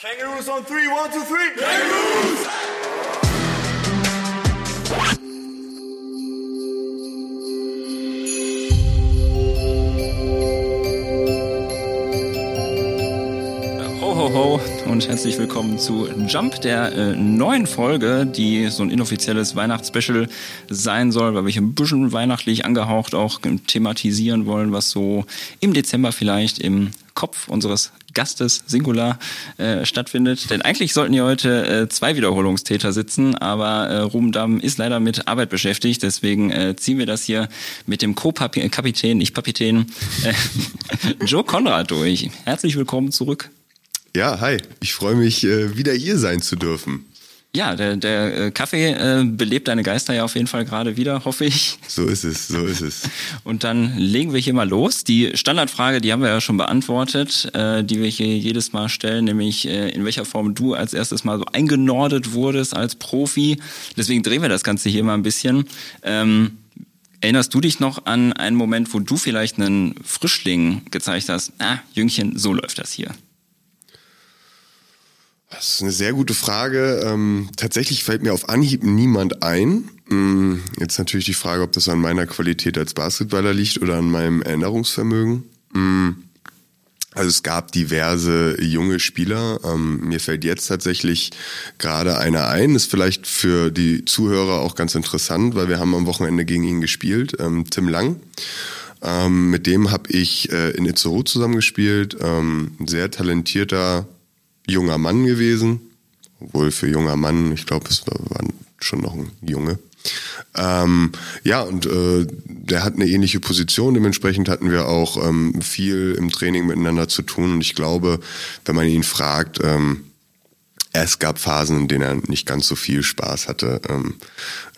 Kangaroos on three, one, two, three. Kangaroos! Ho, ho, ho und herzlich willkommen zu Jump, der äh, neuen Folge, die so ein inoffizielles Weihnachtsspecial sein soll, weil wir hier ein bisschen weihnachtlich angehaucht auch thematisieren wollen, was so im Dezember vielleicht im Kopf unseres Gastes Singular äh, stattfindet. Denn eigentlich sollten hier heute äh, zwei Wiederholungstäter sitzen, aber äh, Ruben Damm ist leider mit Arbeit beschäftigt. Deswegen äh, ziehen wir das hier mit dem Co-Kapitän, nicht Kapitän, äh, Joe Konrad durch. Herzlich willkommen zurück. Ja, hi. Ich freue mich, äh, wieder hier sein zu dürfen. Ja, der, der äh, Kaffee äh, belebt deine Geister ja auf jeden Fall gerade wieder, hoffe ich. So ist es, so ist es. Und dann legen wir hier mal los. Die Standardfrage, die haben wir ja schon beantwortet, äh, die wir hier jedes Mal stellen, nämlich äh, in welcher Form du als erstes mal so eingenordet wurdest als Profi. Deswegen drehen wir das Ganze hier mal ein bisschen. Ähm, Erinnerst du dich noch an einen Moment, wo du vielleicht einen Frischling gezeigt hast? Ah, Jüngchen, so läuft das hier. Das ist eine sehr gute Frage. Ähm, tatsächlich fällt mir auf Anhieb niemand ein. Ähm, jetzt natürlich die Frage, ob das an meiner Qualität als Basketballer liegt oder an meinem Erinnerungsvermögen. Ähm, also es gab diverse junge Spieler. Ähm, mir fällt jetzt tatsächlich gerade einer ein. Ist vielleicht für die Zuhörer auch ganz interessant, weil wir haben am Wochenende gegen ihn gespielt. Ähm, Tim Lang. Ähm, mit dem habe ich äh, in Itzehoe zusammengespielt. Ähm, sehr talentierter junger Mann gewesen. Obwohl für junger Mann, ich glaube, es war, war, schon noch ein Junge. Ähm, ja, und äh, der hat eine ähnliche Position. Dementsprechend hatten wir auch ähm, viel im Training miteinander zu tun. Und ich glaube, wenn man ihn fragt, ähm, es gab Phasen, in denen er nicht ganz so viel Spaß hatte ähm,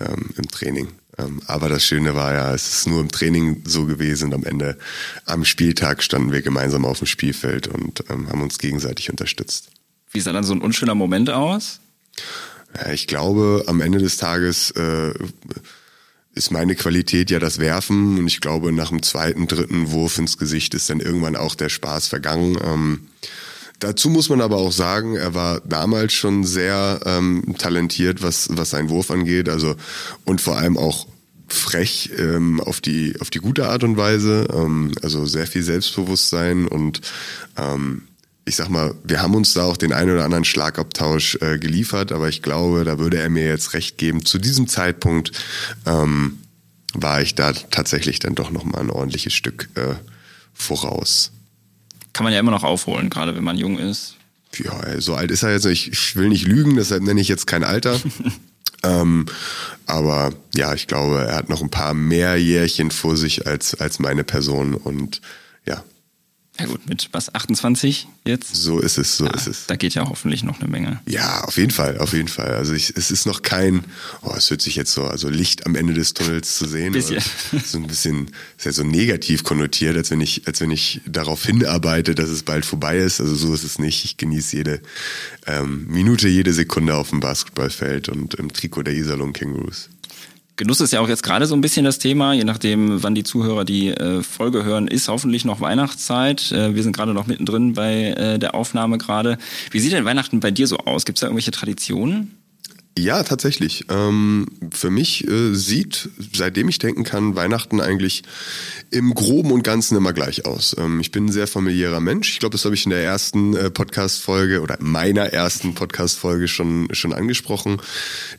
ähm, im Training. Ähm, aber das Schöne war ja, es ist nur im Training so gewesen. Und am Ende, am Spieltag standen wir gemeinsam auf dem Spielfeld und haben uns gegenseitig unterstützt. Wie sah dann so ein unschöner Moment aus? Ja, ich glaube, am Ende des Tages äh, ist meine Qualität ja das Werfen und ich glaube, nach dem zweiten, dritten Wurf ins Gesicht ist dann irgendwann auch der Spaß vergangen. Ähm, dazu muss man aber auch sagen, er war damals schon sehr ähm, talentiert, was, was seinen Wurf angeht, also und vor allem auch frech ähm, auf die auf die gute Art und Weise, ähm, also sehr viel Selbstbewusstsein und ähm, ich sag mal, wir haben uns da auch den einen oder anderen Schlagabtausch äh, geliefert, aber ich glaube, da würde er mir jetzt recht geben. Zu diesem Zeitpunkt ähm, war ich da tatsächlich dann doch noch mal ein ordentliches Stück äh, voraus. Kann man ja immer noch aufholen, gerade wenn man jung ist. Ja, so alt ist er jetzt. Ich, ich will nicht lügen, deshalb nenne ich jetzt kein Alter. ähm, aber ja, ich glaube, er hat noch ein paar mehr Jährchen vor sich als, als meine Person und ja, gut, mit was, 28 jetzt? So ist es, so ja, ist es. Da geht ja hoffentlich noch eine Menge. Ja, auf jeden Fall, auf jeden Fall. Also ich, es ist noch kein, oh, es hört sich jetzt so, also Licht am Ende des Tunnels zu sehen. Bisschen. So ein bisschen, ist ja so negativ konnotiert, als wenn ich, als wenn ich darauf hinarbeite, dass es bald vorbei ist. Also so ist es nicht. Ich genieße jede ähm, Minute, jede Sekunde auf dem Basketballfeld und im Trikot der Iserlohn Kangaroos. Genuss ist ja auch jetzt gerade so ein bisschen das Thema, je nachdem, wann die Zuhörer die äh, Folge hören, ist hoffentlich noch Weihnachtszeit. Äh, wir sind gerade noch mittendrin bei äh, der Aufnahme gerade. Wie sieht denn Weihnachten bei dir so aus? Gibt es da irgendwelche Traditionen? Ja, tatsächlich. Ähm, für mich äh, sieht, seitdem ich denken kann, Weihnachten eigentlich im Groben und Ganzen immer gleich aus. Ähm, ich bin ein sehr familiärer Mensch. Ich glaube, das habe ich in der ersten äh, Podcast-Folge oder meiner ersten Podcast-Folge schon, schon angesprochen.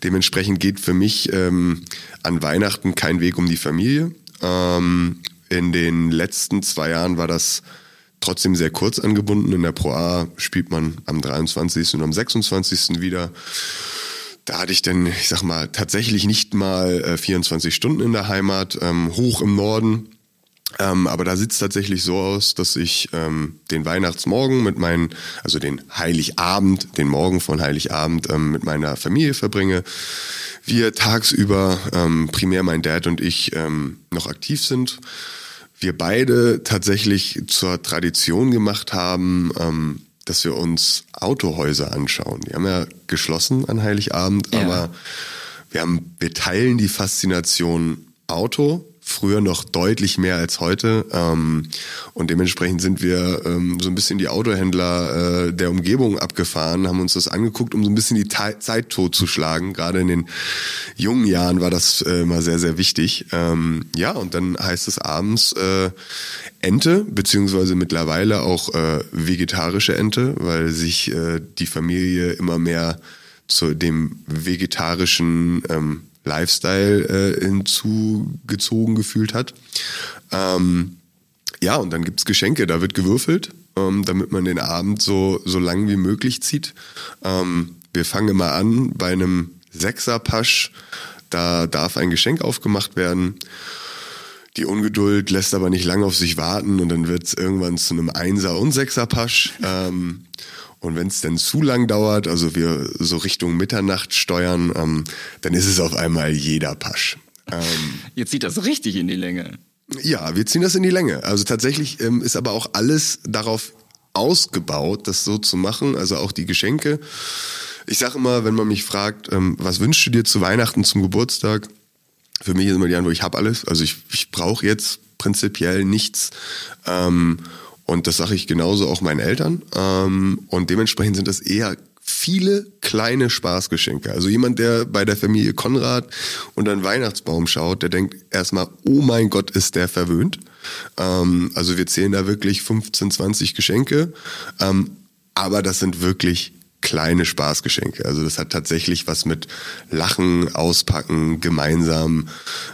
Dementsprechend geht für mich ähm, an Weihnachten kein Weg um die Familie. Ähm, in den letzten zwei Jahren war das trotzdem sehr kurz angebunden. In der Pro A spielt man am 23. und am 26. wieder. Da hatte ich dann, ich sag mal, tatsächlich nicht mal äh, 24 Stunden in der Heimat, ähm, hoch im Norden. Ähm, aber da sieht es tatsächlich so aus, dass ich ähm, den Weihnachtsmorgen mit meinen, also den Heiligabend, den Morgen von Heiligabend ähm, mit meiner Familie verbringe. Wir tagsüber, ähm, primär mein Dad und ich, ähm, noch aktiv sind. Wir beide tatsächlich zur Tradition gemacht haben, ähm, dass wir uns Autohäuser anschauen. Die haben ja geschlossen an Heiligabend, Ja. aber wir haben, wir teilen die Faszination Auto früher noch deutlich mehr als heute. Ähm, und dementsprechend sind wir ähm, so ein bisschen die Autohändler äh, der Umgebung abgefahren, haben uns das angeguckt, um so ein bisschen die Ta Zeit totzuschlagen. Gerade in den jungen Jahren war das äh, immer sehr, sehr wichtig. Ähm, ja, und dann heißt es abends äh, Ente, beziehungsweise mittlerweile auch äh, vegetarische Ente, weil sich äh, die Familie immer mehr zu dem vegetarischen ähm, Lifestyle äh, hinzugezogen gefühlt hat. Ähm, ja, und dann gibt's Geschenke, da wird gewürfelt, ähm, damit man den Abend so, so lang wie möglich zieht. Ähm, wir fangen immer an bei einem Sechserpasch, da darf ein Geschenk aufgemacht werden. Die Ungeduld lässt aber nicht lange auf sich warten und dann wird's irgendwann zu einem Einser- und Sechserpasch. Ähm, und wenn es dann zu lang dauert, also wir so Richtung Mitternacht steuern, ähm, dann ist es auf einmal jeder Pasch. Ähm, Jetzt zieht das richtig in die Länge. Ja, wir ziehen das in die Länge. Also tatsächlich ähm, ist aber auch alles darauf ausgebaut, das so zu machen. Also auch die Geschenke. Ich sage immer, wenn man mich fragt, ähm, was wünschst du dir zu Weihnachten, zum Geburtstag? Für mich ist immer die Antwort, ich habe alles. Also ich, ich brauche jetzt prinzipiell nichts. Ähm, und das sage ich genauso auch meinen Eltern. Ähm, und dementsprechend sind das eher viele kleine Spaßgeschenke. Also jemand, der bei der Familie Konrad unter einen Weihnachtsbaum schaut, der denkt erstmal, oh mein Gott, ist der verwöhnt. Ähm, also wir zählen da wirklich 15, 20 Geschenke. Ähm, aber das sind wirklich kleine Spaßgeschenke. Also das hat tatsächlich was mit Lachen, Auspacken, gemeinsam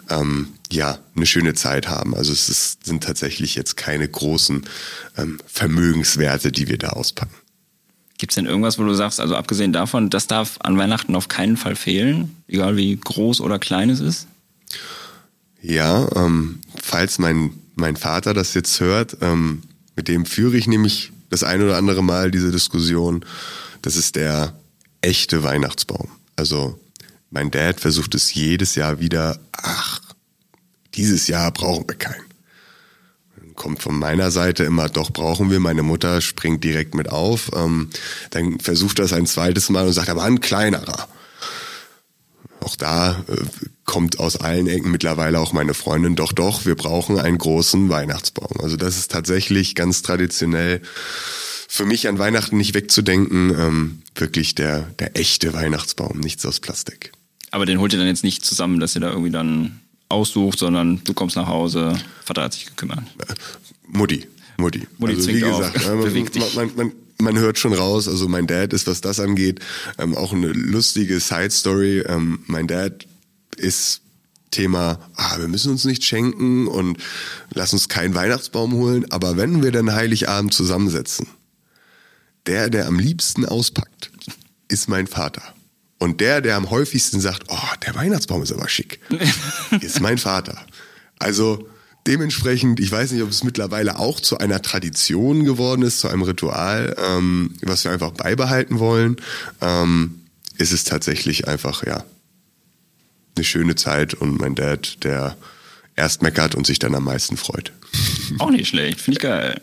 ähm, ja eine schöne Zeit haben. Also es ist, sind tatsächlich jetzt keine großen ähm, Vermögenswerte, die wir da auspacken. Gibt es denn irgendwas, wo du sagst, also abgesehen davon, das darf an Weihnachten auf keinen Fall fehlen, egal wie groß oder klein es ist? Ja, ähm, falls mein, mein Vater das jetzt hört, ähm, mit dem führe ich nämlich das ein oder andere Mal diese Diskussion das ist der echte Weihnachtsbaum. Also mein Dad versucht es jedes Jahr wieder, ach, dieses Jahr brauchen wir keinen. Kommt von meiner Seite immer, doch brauchen wir. Meine Mutter springt direkt mit auf. Ähm, dann versucht er es ein zweites Mal und sagt, aber ein kleinerer. Auch da äh, kommt aus allen Ecken mittlerweile auch meine Freundin, doch, doch, wir brauchen einen großen Weihnachtsbaum. Also das ist tatsächlich ganz traditionell für mich an Weihnachten nicht wegzudenken, ähm, wirklich der, der echte Weihnachtsbaum, nichts aus Plastik. Aber den holt ihr dann jetzt nicht zusammen, dass ihr da irgendwie dann aussucht, sondern du kommst nach Hause, Vater hat sich gekümmert. Äh, Mutti, Mutti. Mutti also wie gesagt, auf, man, man, man, man, hört schon raus, also mein Dad ist, was das angeht, ähm, auch eine lustige Side-Story. Ähm, mein Dad ist Thema, ah, wir müssen uns nicht schenken und lass uns keinen Weihnachtsbaum holen, aber wenn wir dann Heiligabend zusammensetzen, der, der am liebsten auspackt, ist mein Vater. Und der, der am häufigsten sagt, oh, der Weihnachtsbaum ist aber schick, ist mein Vater. Also dementsprechend, ich weiß nicht, ob es mittlerweile auch zu einer Tradition geworden ist, zu einem Ritual, ähm, was wir einfach beibehalten wollen, ähm, ist es tatsächlich einfach, ja, eine schöne Zeit und mein Dad, der erst meckert und sich dann am meisten freut. Auch nicht schlecht, finde ich geil.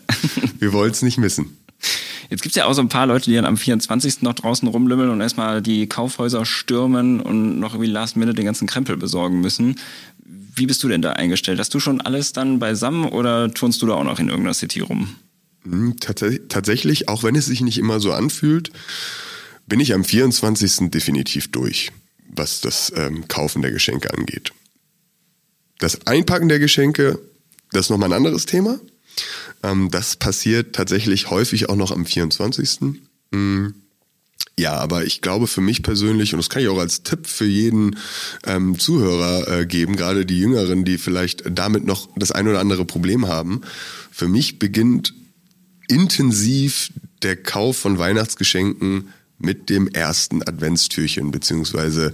wir wollen es nicht missen. Jetzt gibt's ja auch so ein paar Leute, die dann am 24. noch draußen rumlümmeln und erstmal die Kaufhäuser stürmen und noch irgendwie last minute den ganzen Krempel besorgen müssen. Wie bist du denn da eingestellt? Hast du schon alles dann beisammen oder turnst du da auch noch in irgendeiner City rum? Hm, tatsächlich, auch wenn es sich nicht immer so anfühlt, bin ich am 24. definitiv durch, was das ähm, Kaufen der Geschenke angeht. Das Einpacken der Geschenke, das ist nochmal ein anderes Thema. Ähm, das passiert tatsächlich häufig auch noch am 24. Mhm. Ja, aber ich glaube für mich persönlich, und das kann ich auch als Tipp für jeden ähm, Zuhörer äh, geben, gerade die Jüngeren, die vielleicht damit noch das ein oder andere Problem haben, für mich beginnt intensiv der Kauf von Weihnachtsgeschenken mit dem ersten Adventstürchen, beziehungsweise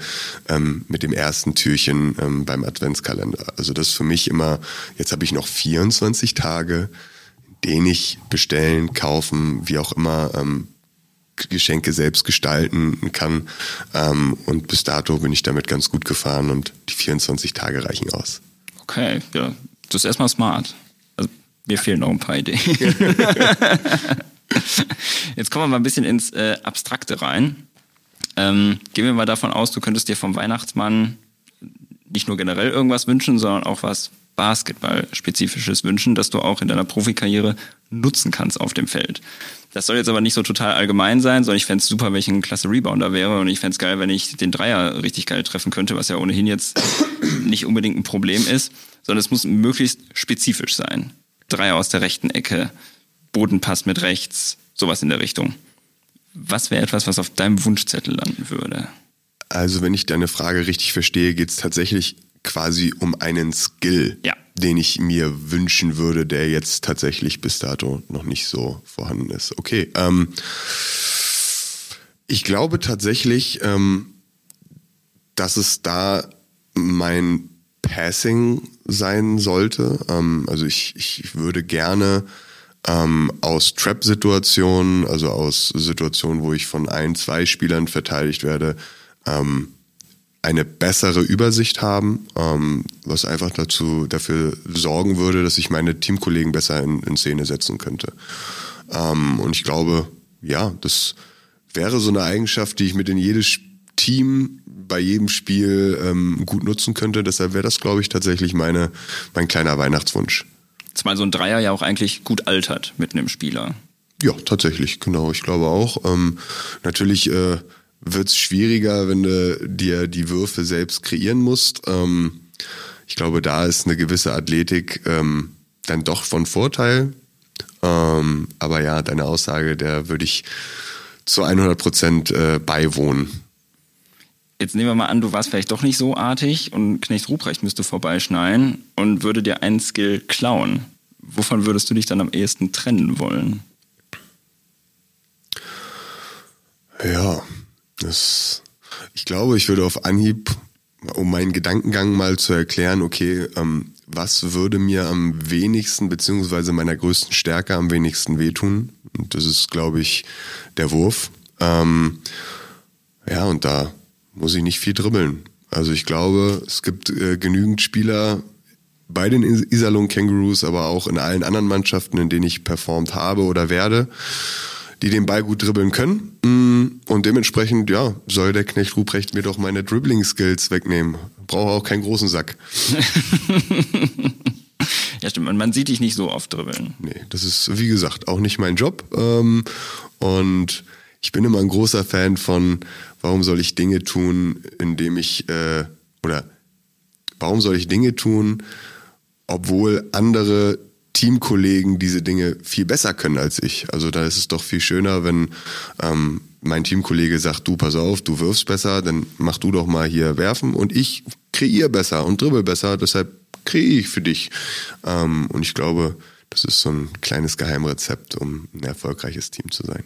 ähm, mit dem ersten Türchen ähm, beim Adventskalender. Also das ist für mich immer, jetzt habe ich noch 24 Tage, den ich bestellen, kaufen, wie auch immer, ähm, Geschenke selbst gestalten kann. Ähm, und bis dato bin ich damit ganz gut gefahren und die 24 Tage reichen aus. Okay, ja, das ist erstmal smart. Also, mir fehlen noch ein paar Ideen. Jetzt kommen wir mal ein bisschen ins äh, Abstrakte rein. Ähm, gehen wir mal davon aus, du könntest dir vom Weihnachtsmann nicht nur generell irgendwas wünschen, sondern auch was Basketball-spezifisches wünschen, das du auch in deiner Profikarriere nutzen kannst auf dem Feld. Das soll jetzt aber nicht so total allgemein sein, sondern ich fände es super, wenn ich ein klasse Rebounder wäre und ich fände es geil, wenn ich den Dreier richtig geil treffen könnte, was ja ohnehin jetzt nicht unbedingt ein Problem ist, sondern es muss möglichst spezifisch sein. Dreier aus der rechten Ecke, Bodenpass mit rechts, sowas in der Richtung. Was wäre etwas, was auf deinem Wunschzettel landen würde? Also wenn ich deine Frage richtig verstehe, geht es tatsächlich quasi um einen Skill, ja. den ich mir wünschen würde, der jetzt tatsächlich bis dato noch nicht so vorhanden ist. Okay. Ähm, ich glaube tatsächlich, ähm, dass es da mein Passing sein sollte. Ähm, also ich, ich würde gerne ähm, aus Trap-Situationen, also aus Situationen, wo ich von ein, zwei Spielern verteidigt werde, ähm, eine bessere Übersicht haben, ähm, was einfach dazu dafür sorgen würde, dass ich meine Teamkollegen besser in, in Szene setzen könnte. Ähm, und ich glaube, ja, das wäre so eine Eigenschaft, die ich mit in jedes Team bei jedem Spiel ähm, gut nutzen könnte. Deshalb wäre das, glaube ich, tatsächlich meine, mein kleiner Weihnachtswunsch. Zumal so ein Dreier ja auch eigentlich gut altert mit einem Spieler. Ja, tatsächlich, genau. Ich glaube auch. Ähm, natürlich äh, wird es schwieriger, wenn du dir die Würfe selbst kreieren musst. Ähm, ich glaube, da ist eine gewisse Athletik ähm, dann doch von Vorteil. Ähm, aber ja, deine Aussage, der würde ich zu 100 Prozent äh, beiwohnen. Jetzt nehmen wir mal an, du warst vielleicht doch nicht so artig und Knecht Ruprecht müsste vorbeischneiden und würde dir einen Skill klauen. Wovon würdest du dich dann am ehesten trennen wollen? Ja, das, ich glaube, ich würde auf Anhieb, um meinen Gedankengang mal zu erklären, okay, ähm, was würde mir am wenigsten beziehungsweise meiner größten Stärke am wenigsten wehtun? Und das ist, glaube ich, der Wurf. Ähm, ja, und da muss ich nicht viel dribbeln. Also ich glaube, es gibt äh, genügend Spieler bei den Iserlohn Kangaroos, aber auch in allen anderen Mannschaften, in denen ich performt habe oder werde, die den Ball gut dribbeln können. Mm, und dementsprechend, ja, soll der Knecht Ruprecht mir doch meine Dribbling-Skills wegnehmen. Brauche auch keinen großen Sack. ja, stimmt. Man sieht dich nicht so oft dribbeln. Nee, das ist, wie gesagt, auch nicht mein Job. Ähm, und ich bin immer ein großer Fan von, warum soll ich Dinge tun, indem ich, äh, oder warum soll ich Dinge tun, obwohl andere Teamkollegen diese Dinge viel besser können als ich. Also da ist es doch viel schöner, wenn ähm, mein Teamkollege sagt, du pass auf, du wirfst besser, dann mach du doch mal hier werfen und ich kreiere besser und dribbel besser, deshalb kreiere ich für dich. Ähm, und ich glaube, das ist so ein kleines Geheimrezept, um ein erfolgreiches Team zu sein.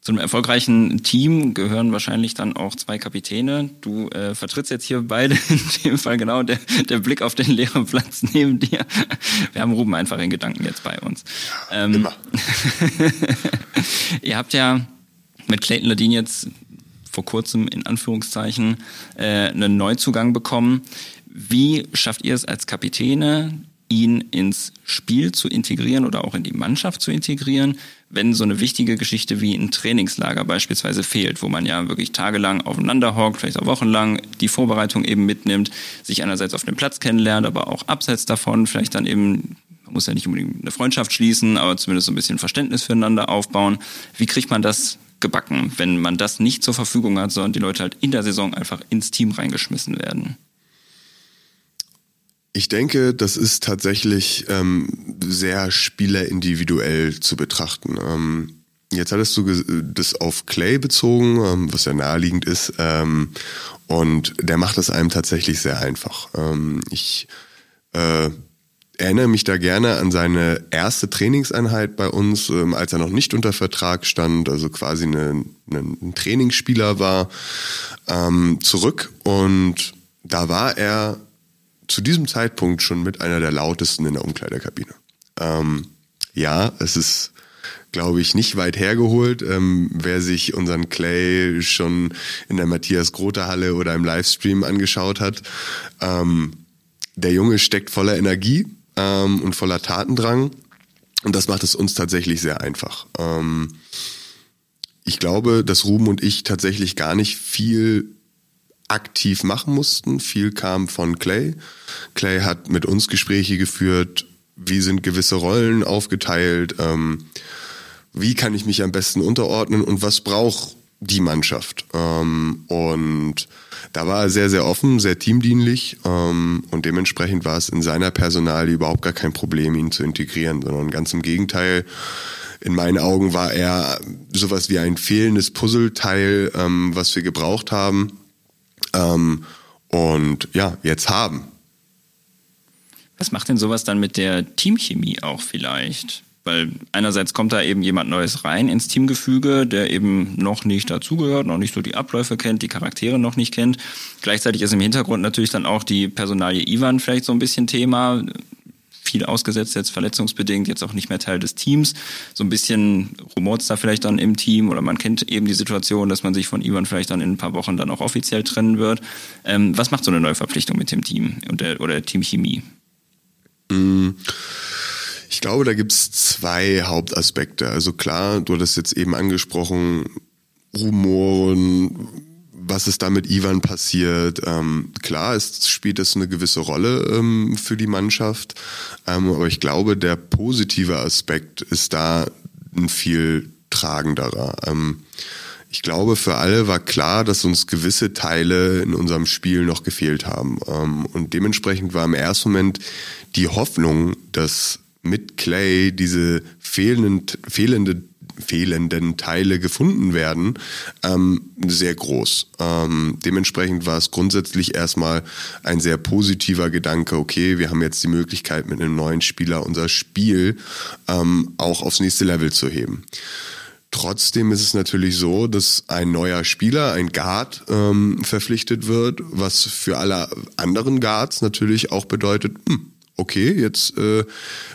Zu einem erfolgreichen Team gehören wahrscheinlich dann auch zwei Kapitäne. Du äh, vertrittst jetzt hier beide, in dem Fall genau der, der Blick auf den leeren Platz neben dir. Wir haben Ruben einfach in Gedanken jetzt bei uns. Ähm, Immer. ihr habt ja mit Clayton Ladin jetzt vor kurzem in Anführungszeichen äh, einen Neuzugang bekommen. Wie schafft ihr es als Kapitäne, ihn ins Spiel zu integrieren oder auch in die Mannschaft zu integrieren, wenn so eine wichtige Geschichte wie ein Trainingslager beispielsweise fehlt, wo man ja wirklich tagelang aufeinander hockt, vielleicht auch wochenlang die Vorbereitung eben mitnimmt, sich einerseits auf dem Platz kennenlernt, aber auch abseits davon vielleicht dann eben man muss ja nicht unbedingt eine Freundschaft schließen, aber zumindest so ein bisschen Verständnis füreinander aufbauen. Wie kriegt man das gebacken, wenn man das nicht zur Verfügung hat, sondern die Leute halt in der Saison einfach ins Team reingeschmissen werden? Ich denke, das ist tatsächlich ähm, sehr spielerindividuell zu betrachten. Ähm, jetzt hattest du das auf Clay bezogen, ähm, was ja naheliegend ist. Ähm, und der macht es einem tatsächlich sehr einfach. Ähm, ich äh, erinnere mich da gerne an seine erste Trainingseinheit bei uns, ähm, als er noch nicht unter Vertrag stand, also quasi eine, eine, ein Trainingsspieler war, zurück. Und da war er zu diesem Zeitpunkt schon mit einer der lautesten in der Umkleidekabine. Ähm, ja, es ist, glaube ich, nicht weit hergeholt. Ähm, wer sich unseren Clay schon in der Matthias Grote Halle oder im Livestream angeschaut hat, ähm, der Junge steckt voller Energie ähm, und voller Tatendrang. Und das macht es uns tatsächlich sehr einfach. Ähm, ich glaube, dass Ruben und ich tatsächlich gar nicht viel aktiv machen mussten. Viel kam von Clay. Clay hat mit uns Gespräche geführt, wie sind gewisse Rollen aufgeteilt, ähm, wie kann ich mich am besten unterordnen und was braucht die Mannschaft. Ähm, und da war er sehr, sehr offen, sehr teamdienlich ähm, und dementsprechend war es in seiner Personalie überhaupt gar kein Problem, ihn zu integrieren, sondern ganz im Gegenteil. In meinen Augen war er sowas wie ein fehlendes Puzzleteil, ähm, was wir gebraucht haben ähm, und ja, jetzt haben. Was macht denn sowas dann mit der Teamchemie auch vielleicht? Weil einerseits kommt da eben jemand Neues rein ins Teamgefüge, der eben noch nicht dazugehört, noch nicht so die Abläufe kennt, die Charaktere noch nicht kennt. Gleichzeitig ist im Hintergrund natürlich dann auch die Personalie Ivan vielleicht so ein bisschen Thema. Viel ausgesetzt, jetzt verletzungsbedingt, jetzt auch nicht mehr Teil des Teams. So ein bisschen rumort da vielleicht dann im Team oder man kennt eben die Situation, dass man sich von Ivan vielleicht dann in ein paar Wochen dann auch offiziell trennen wird. Ähm, was macht so eine Neuverpflichtung mit dem Team und der, oder der Teamchemie? Ich glaube, da gibt's zwei Hauptaspekte. Also klar, du hattest jetzt eben angesprochen, Rumoren, was ist da mit Ivan passiert? Ähm, klar, es spielt das eine gewisse Rolle ähm, für die Mannschaft, ähm, aber ich glaube, der positive Aspekt ist da ein viel tragenderer. Ähm, ich glaube, für alle war klar, dass uns gewisse Teile in unserem Spiel noch gefehlt haben. Ähm, und dementsprechend war im ersten Moment die Hoffnung, dass mit Clay diese fehlenden, fehlende, fehlenden Teile gefunden werden, ähm, sehr groß. Ähm, dementsprechend war es grundsätzlich erstmal ein sehr positiver Gedanke, okay, wir haben jetzt die Möglichkeit, mit einem neuen Spieler unser Spiel ähm, auch aufs nächste Level zu heben. Trotzdem ist es natürlich so, dass ein neuer Spieler, ein Guard, ähm, verpflichtet wird, was für alle anderen Guards natürlich auch bedeutet, hm, okay, jetzt äh,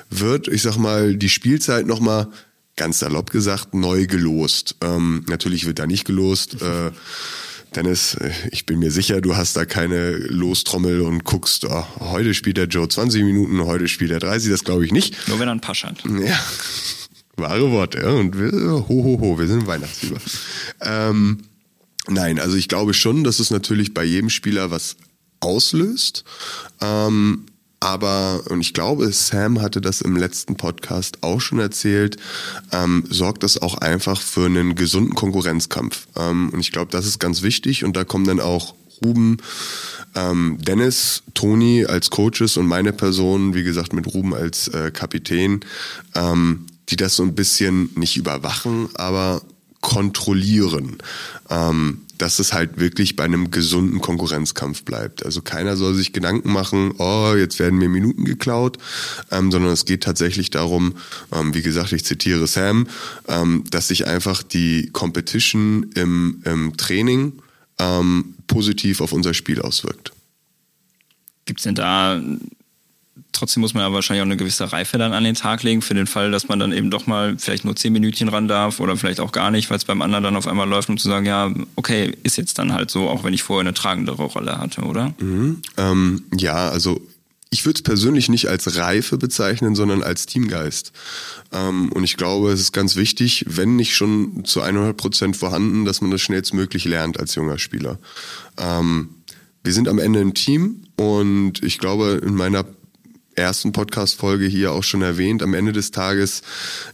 wird, ich sag mal, die Spielzeit nochmal ganz salopp gesagt, neu gelost. Ähm, natürlich wird da nicht gelost. Äh, Dennis, ich bin mir sicher, du hast da keine Lostrommel und guckst, oh, heute spielt der Joe 20 Minuten, heute spielt er 30, das glaube ich nicht. Nur wenn er einen Pasch hat. Ja, wahre Worte. Ja. Und wir, ho, ho, ho, wir sind Weihnachtsfieber. Ähm, nein, also ich glaube schon, dass es natürlich bei jedem Spieler was auslöst. Ähm, aber, und ich glaube, Sam hatte das im letzten Podcast auch schon erzählt, ähm, sorgt das auch einfach für einen gesunden Konkurrenzkampf. Ähm, und ich glaube, das ist ganz wichtig. Und da kommen dann auch Ruben, ähm, Dennis, Toni als Coaches und meine Person, wie gesagt, mit Ruben als äh, Kapitän, ähm, die das so ein bisschen nicht überwachen, aber kontrollieren. Ähm, dass es halt wirklich bei einem gesunden Konkurrenzkampf bleibt. Also keiner soll sich Gedanken machen, oh, jetzt werden mir Minuten geklaut, ähm, sondern es geht tatsächlich darum, ähm, wie gesagt, ich zitiere Sam, ähm, dass sich einfach die Competition im, im Training ähm, positiv auf unser Spiel auswirkt. Gibt es denn da trotzdem muss man ja wahrscheinlich auch eine gewisse Reife dann an den Tag legen, für den Fall, dass man dann eben doch mal vielleicht nur zehn Minütchen ran darf oder vielleicht auch gar nicht, weil es beim anderen dann auf einmal läuft, um zu sagen, ja, okay, ist jetzt dann halt so, auch wenn ich vorher eine tragendere Rolle hatte, oder? Mhm. Ähm, ja, also ich würde es persönlich nicht als Reife bezeichnen, sondern als Teamgeist. Ähm, und ich glaube, es ist ganz wichtig, wenn nicht schon zu 100 Prozent vorhanden, dass man das schnellstmöglich lernt als junger Spieler. Ähm, wir sind am Ende ein Team und ich glaube, in meiner ersten Podcast-Folge hier auch schon erwähnt, am Ende des Tages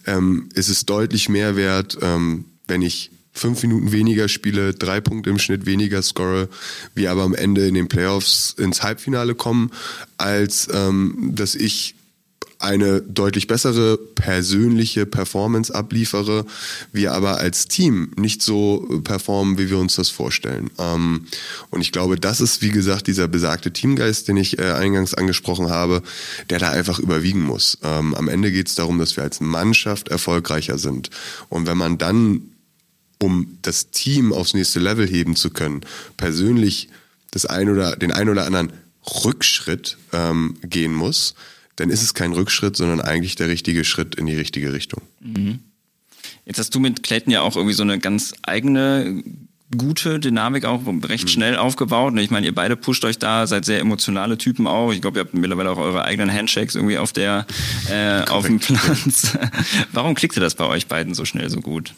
ähm, ist es deutlich mehr wert, ähm, wenn ich fünf Minuten weniger spiele, drei Punkte im Schnitt weniger score, wir aber am Ende in den Playoffs ins Halbfinale kommen, als ähm, dass ich eine deutlich bessere persönliche Performance abliefere, wir aber als Team nicht so performen, wie wir uns das vorstellen. Ähm, und ich glaube, das ist, wie gesagt, dieser besagte Teamgeist, den ich äh, eingangs angesprochen habe, der da einfach überwiegen muss. Ähm, am Ende geht es darum, dass wir als Mannschaft erfolgreicher sind. Und wenn man dann, um das Team aufs nächste Level heben zu können, persönlich das ein oder den ein oder anderen Rückschritt ähm, gehen muss, dann ist es kein Rückschritt, sondern eigentlich der richtige Schritt in die richtige Richtung. Mhm. Jetzt hast du mit Clayton ja auch irgendwie so eine ganz eigene gute Dynamik auch recht mhm. schnell aufgebaut. Ich meine, ihr beide pusht euch da, seid sehr emotionale Typen auch. Ich glaube, ihr habt mittlerweile auch eure eigenen Handshakes irgendwie auf der äh, auf dem Platz. Warum klickte das bei euch beiden so schnell so gut?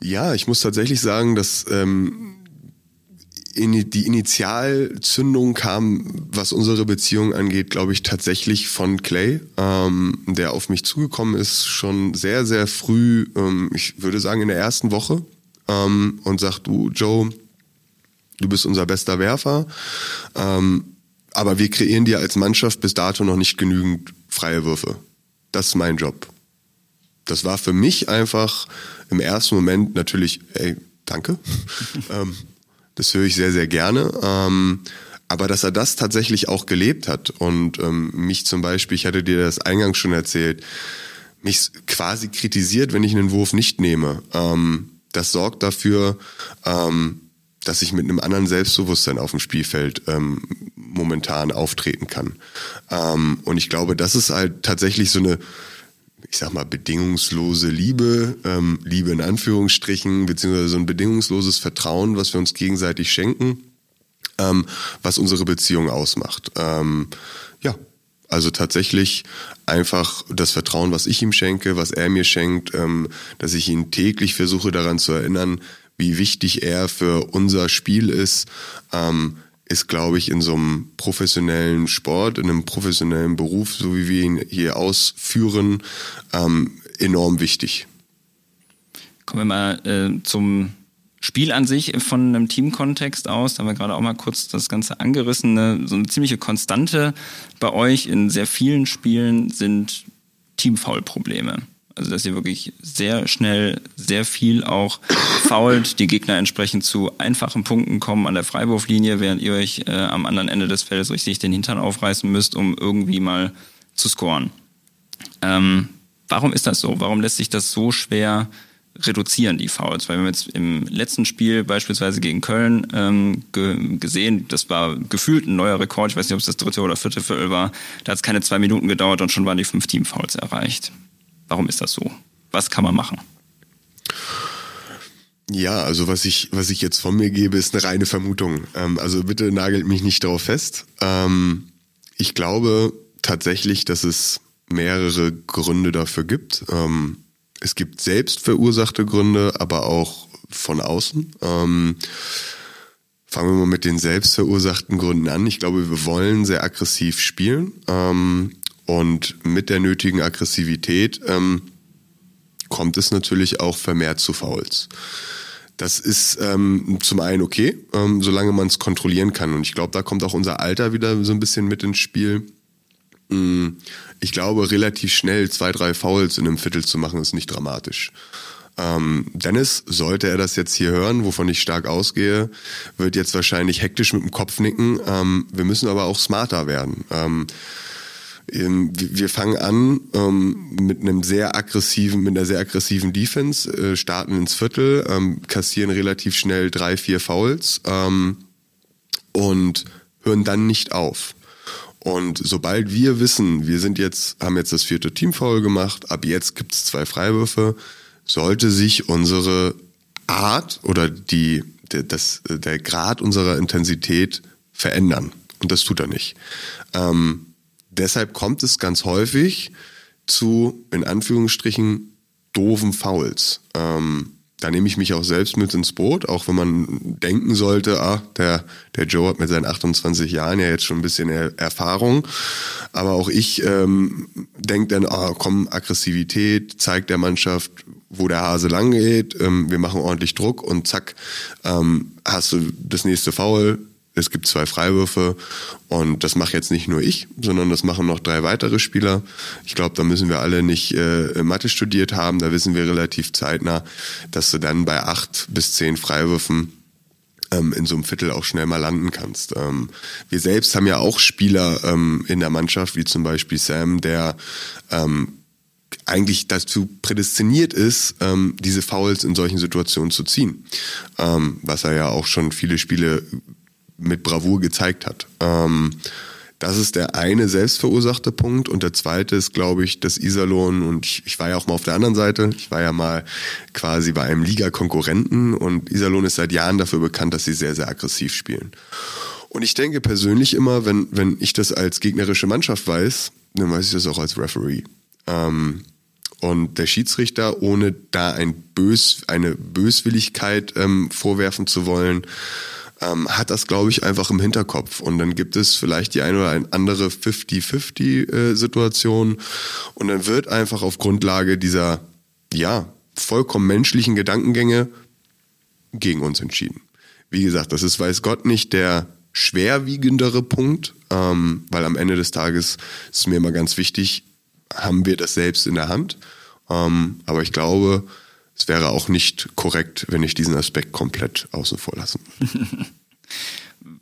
Ja, ich muss tatsächlich sagen, dass ähm, die Initialzündung kam, was unsere Beziehung angeht, glaube ich, tatsächlich von Clay, ähm, der auf mich zugekommen ist, schon sehr, sehr früh, ähm, ich würde sagen in der ersten Woche, ähm, und sagt, du Joe, du bist unser bester Werfer, ähm, aber wir kreieren dir als Mannschaft bis dato noch nicht genügend freie Würfe. Das ist mein Job. Das war für mich einfach im ersten Moment natürlich, ey, danke. ähm, das höre ich sehr, sehr gerne. Ähm, aber dass er das tatsächlich auch gelebt hat und ähm, mich zum Beispiel, ich hatte dir das eingangs schon erzählt, mich quasi kritisiert, wenn ich einen Wurf nicht nehme. Ähm, das sorgt dafür, ähm, dass ich mit einem anderen Selbstbewusstsein auf dem Spielfeld ähm, momentan auftreten kann. Ähm, und ich glaube, das ist halt tatsächlich so eine ich sag mal, bedingungslose Liebe, ähm, Liebe in Anführungsstrichen, beziehungsweise so ein bedingungsloses Vertrauen, was wir uns gegenseitig schenken, ähm, was unsere Beziehung ausmacht. Ähm, ja, also tatsächlich einfach das Vertrauen, was ich ihm schenke, was er mir schenkt, ähm, dass ich ihn täglich versuche daran zu erinnern, wie wichtig er für unser Spiel ist, ähm, ist, glaube ich, in so einem professionellen Sport, in einem professionellen Beruf, so wie wir ihn hier ausführen, ähm, enorm wichtig. Kommen wir mal äh, zum Spiel an sich von einem Teamkontext aus. Da haben wir gerade auch mal kurz das Ganze angerissen. Eine, so eine ziemliche Konstante bei euch in sehr vielen Spielen sind Teamfoul-Probleme. Also dass ihr wirklich sehr schnell, sehr viel auch fault, die Gegner entsprechend zu einfachen Punkten kommen an der Freiwurflinie, während ihr euch äh, am anderen Ende des Feldes richtig den Hintern aufreißen müsst, um irgendwie mal zu scoren. Ähm, warum ist das so? Warum lässt sich das so schwer reduzieren, die Fouls? Weil wir haben jetzt im letzten Spiel beispielsweise gegen Köln ähm, ge gesehen, das war gefühlt ein neuer Rekord, ich weiß nicht, ob es das dritte oder vierte Viertel war, da hat es keine zwei Minuten gedauert und schon waren die fünf Team-Fouls erreicht. Warum ist das so? Was kann man machen? Ja, also was ich, was ich jetzt von mir gebe, ist eine reine Vermutung. Ähm, also bitte nagelt mich nicht darauf fest. Ähm, ich glaube tatsächlich, dass es mehrere Gründe dafür gibt. Ähm, es gibt selbst verursachte Gründe, aber auch von außen. Ähm, fangen wir mal mit den selbst verursachten Gründen an. Ich glaube, wir wollen sehr aggressiv spielen. Und mit der nötigen Aggressivität ähm, kommt es natürlich auch vermehrt zu Fouls. Das ist ähm, zum einen okay, ähm, solange man es kontrollieren kann. Und ich glaube, da kommt auch unser Alter wieder so ein bisschen mit ins Spiel. Mm, ich glaube, relativ schnell zwei, drei Fouls in einem Viertel zu machen, ist nicht dramatisch. Ähm, Dennis, sollte er das jetzt hier hören, wovon ich stark ausgehe, wird jetzt wahrscheinlich hektisch mit dem Kopf nicken. Ähm, wir müssen aber auch smarter werden. Ähm, wir fangen an ähm, mit einem sehr aggressiven, mit einer sehr aggressiven Defense, äh, starten ins Viertel, ähm, kassieren relativ schnell drei, vier Fouls ähm, und hören dann nicht auf. Und sobald wir wissen, wir sind jetzt, haben jetzt das vierte Teamfoul gemacht, ab jetzt gibt es zwei Freiwürfe, sollte sich unsere Art oder die, der, das, der Grad unserer Intensität verändern. Und das tut er nicht. Ähm, deshalb kommt es ganz häufig zu, in Anführungsstrichen, doofen Fouls. Ähm, da nehme ich mich auch selbst mit ins Boot, auch wenn man denken sollte, ah, der, der Joe hat mit seinen 28 Jahren ja jetzt schon ein bisschen Erfahrung. Aber auch ich ähm, denke dann, ah, komm, Aggressivität zeigt der Mannschaft, wo der Hase lang geht, ähm, wir machen ordentlich Druck und zack, ähm, hast du das nächste Foul, es gibt zwei Freiwürfe und das mache jetzt nicht nur ich, sondern das machen noch drei weitere Spieler. Ich glaube, da müssen wir alle nicht äh, Mathe studiert haben, da wissen wir relativ zeitnah, dass du dann bei acht bis zehn Freiwürfen ähm, in so einem Viertel auch schnell mal landen kannst. Ähm, wir selbst haben ja auch Spieler ähm, in der Mannschaft, wie zum Beispiel Sam, der ähm, eigentlich dazu prädestiniert ist, ähm, diese Fouls in solchen Situationen zu ziehen. Ähm, was er ja auch schon viele Spiele mit Bravour gezeigt hat. Ähm, das ist der eine selbstverursachte Punkt. Und der zweite ist, glaube ich, dass Iserlohn, und ich, ich war ja auch mal auf der anderen Seite, ich war ja mal quasi bei einem Liga-Konkurrenten und Iserlohn ist seit Jahren dafür bekannt, dass sie sehr, sehr aggressiv spielen. Und ich denke persönlich immer, wenn, wenn ich das als gegnerische Mannschaft weiß, dann weiß ich das auch als Referee. Ähm, und der Schiedsrichter, ohne da ein Bös, eine Böswilligkeit ähm, vorwerfen zu wollen, ähm, hat das, glaube ich, einfach im Hinterkopf. Und dann gibt es vielleicht die eine oder andere 50-50-Situation. Äh, und dann wird einfach auf Grundlage dieser, ja, vollkommen menschlichen Gedankengänge gegen uns entschieden. Wie gesagt, das ist, weiß Gott, nicht der schwerwiegendere Punkt, ähm, weil am Ende des Tages ist mir immer ganz wichtig, haben wir das selbst in der Hand. Ähm, aber ich glaube, es wäre auch nicht korrekt, wenn ich diesen Aspekt komplett außen vor lassen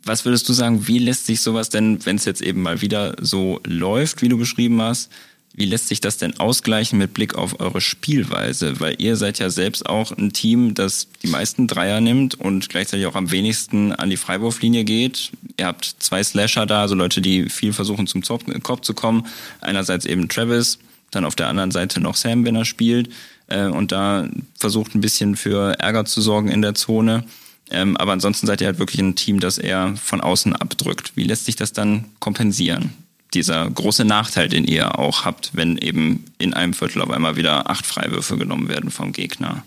Was würdest du sagen, wie lässt sich sowas denn, wenn es jetzt eben mal wieder so läuft, wie du beschrieben hast, wie lässt sich das denn ausgleichen mit Blick auf eure Spielweise? Weil ihr seid ja selbst auch ein Team, das die meisten Dreier nimmt und gleichzeitig auch am wenigsten an die Freiwurflinie geht. Ihr habt zwei Slasher da, also Leute, die viel versuchen zum Korb zu kommen. Einerseits eben Travis, dann auf der anderen Seite noch Sam, wenn er spielt. Äh, und da versucht ein bisschen für Ärger zu sorgen in der Zone. Ähm, aber ansonsten seid ihr halt wirklich ein Team, das eher von außen abdrückt. Wie lässt sich das dann kompensieren? Dieser große Nachteil, den ihr auch habt, wenn eben in einem Viertel auf einmal wieder acht Freiwürfe genommen werden vom Gegner.